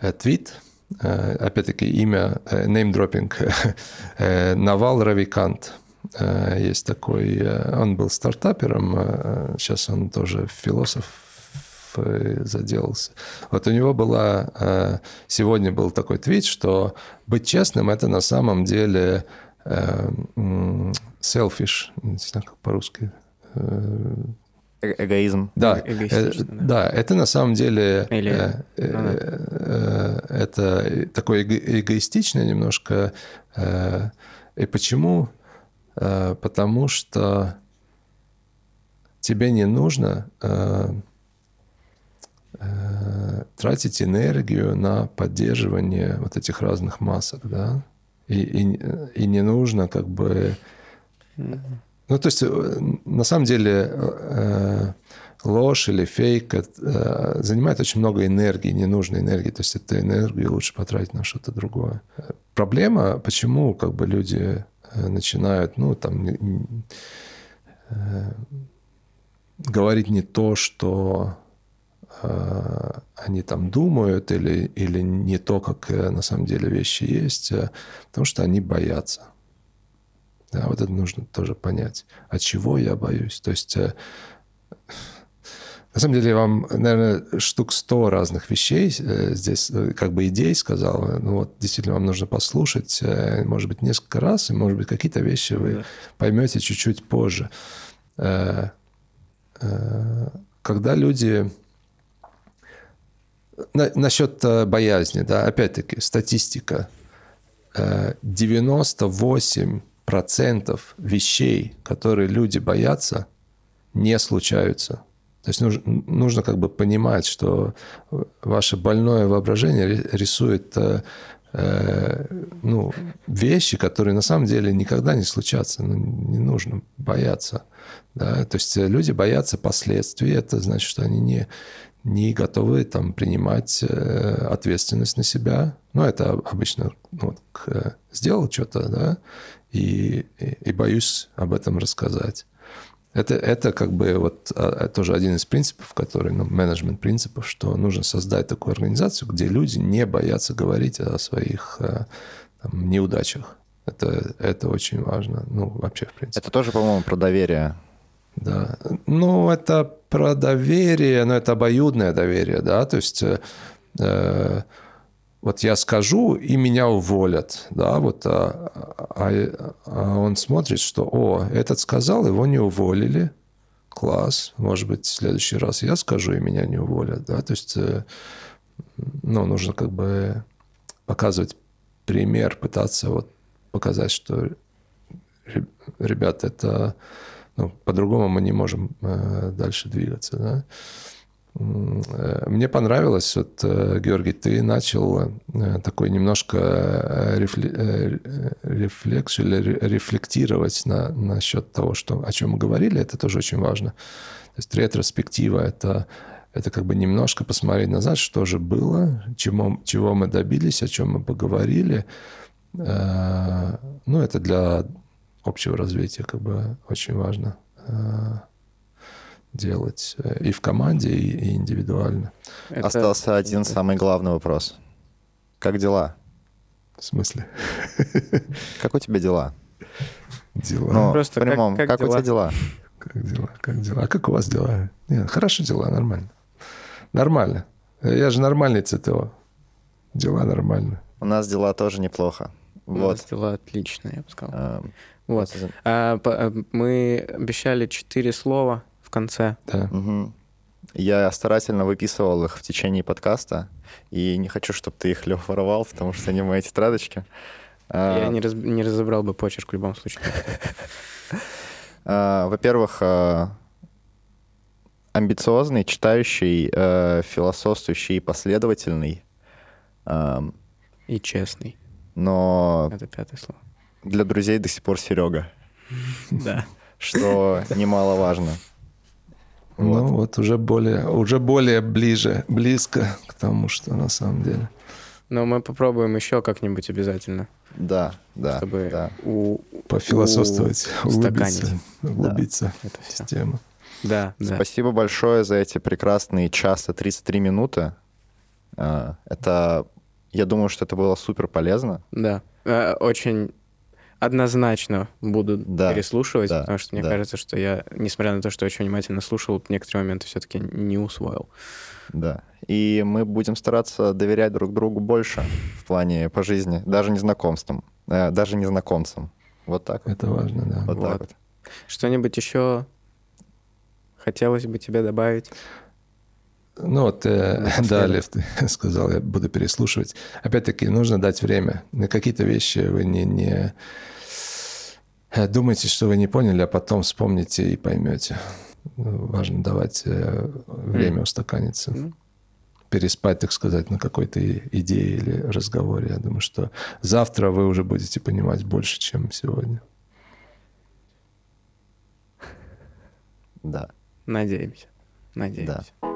э, твит, э, опять-таки имя, э, name-dropping, э, Навал Равикант. Э, есть такой, э, он был стартапером, э, сейчас он тоже философ заделался. Вот у него была... Сегодня был такой твит, что быть честным – это на самом деле selfish, не знаю, как по-русски. Э, э эгоизм. Да, э, да, это на самом деле Или... э, э, э, это такое эго эгоистичное немножко. Э, и почему? Э, потому что тебе не нужно э, э, тратить энергию на поддерживание вот этих разных масок, да? И, и, и не нужно как бы... Ну, то есть, э, на самом деле, э, ложь или фейк э, занимает очень много энергии, ненужной энергии. То есть, эту энергию лучше потратить на что-то другое. Проблема, почему как бы люди начинают, ну, там, говорить не то, что они там думают или, или не то, как э, на самом деле вещи есть, э, потому что они боятся. Да, вот это нужно тоже понять. От чего я боюсь? То есть, на самом деле, я вам, наверное, штук сто разных вещей здесь, как бы идей сказал. Ну вот, действительно, вам нужно послушать, может быть, несколько раз, и, может быть, какие-то вещи вы поймете чуть-чуть позже. э, когда люди... На, насчет э, боязни, да, опять-таки, статистика. 98% вещей, которые люди боятся, не случаются. То есть нужно, нужно как бы понимать, что ваше больное воображение рисует э, ну, вещи, которые на самом деле никогда не случатся. Ну, не нужно бояться. Да? То есть люди боятся последствий. Это значит, что они не, не готовы там, принимать э, ответственность на себя. Ну, это обычно ну, вот, сделал что-то, да, и, и, и боюсь об этом рассказать. Это, это как бы вот а, тоже один из принципов, который, ну, менеджмент принципов, что нужно создать такую организацию, где люди не боятся говорить о своих э, там, неудачах. Это, это очень важно, ну, вообще, в принципе. Это тоже, по-моему, про доверие. Да. Ну, это про доверие, но это обоюдное доверие, да, то есть э, вот я скажу, и меня уволят, да, вот, а, а, а он смотрит, что, о, этот сказал, его не уволили, класс, может быть, в следующий раз я скажу, и меня не уволят, да, то есть, э, ну, нужно как бы показывать пример, пытаться вот показать, что, ребята, это, ну, по-другому мы не можем э, дальше двигаться, да, Э, мне понравилось, вот, э, Георгий, ты начал такой немножко рефлексию или рефлектировать на, насчет того, что, о чем мы говорили, это тоже очень важно. То есть ретроспектива — это, это как бы немножко посмотреть назад, что же было, чему, чего мы добились, о чем мы поговорили. Ну, это для общего развития как бы очень важно делать э, и в команде, и, и индивидуально. Это... Остался один самый главный вопрос. Как дела? В смысле? Как у тебя дела? Дела. Ну, Просто прямом, как, как, как дела? у тебя дела? Как дела? Как дела? А как у вас дела? Нет, хорошо дела, нормально. Нормально. Я же нормальный ЦТО. Дела нормально. У нас дела тоже неплохо. У вот. нас дела отличные, я бы сказал. А, вот. А, а, мы обещали четыре слова конце. Да. Угу. Я старательно выписывал их в течение подкаста, и не хочу, чтобы ты их, Лев, воровал, потому что они мои тетрадочки. А, Я не, раз, не разобрал бы почерк в любом случае. А, во-первых, а, амбициозный, читающий, философствующий и последовательный. И честный. Но... Это пятое слово. Для друзей до сих пор Серега. Да. Что немаловажно. Вот. Ну вот уже более, уже более ближе, близко к тому, что на самом деле. Но мы попробуем еще как-нибудь обязательно. Да, да. Чтобы да. У, пофилософствовать, у, углубиться, углубиться да. в все. тему. Да, да. Спасибо большое за эти прекрасные час и 33 минуты. А, это, я думаю, что это было супер полезно. Да, э, очень однозначно буду да, переслушивать, да, потому что мне да. кажется, что я, несмотря на то, что очень внимательно слушал, некоторые моменты все-таки не усвоил. Да. И мы будем стараться доверять друг другу больше в плане по жизни, даже незнакомствам, э, даже незнакомцам. Вот так. Это важно, да. Вот, вот. так вот. Что-нибудь еще хотелось бы тебе добавить? Ну вот, э, да, Лев, ты сказал, я буду переслушивать. Опять-таки, нужно дать время. На какие-то вещи вы не, не Э, думаете, что вы не поняли, а потом вспомните и поймете. Ну, важно давать э, время mm. устаканиться. Mm. Переспать, так сказать, на какой-то идее или разговоре. Я думаю, что завтра вы уже будете понимать больше, чем сегодня. Да. Надеемся. Надеемся. Да.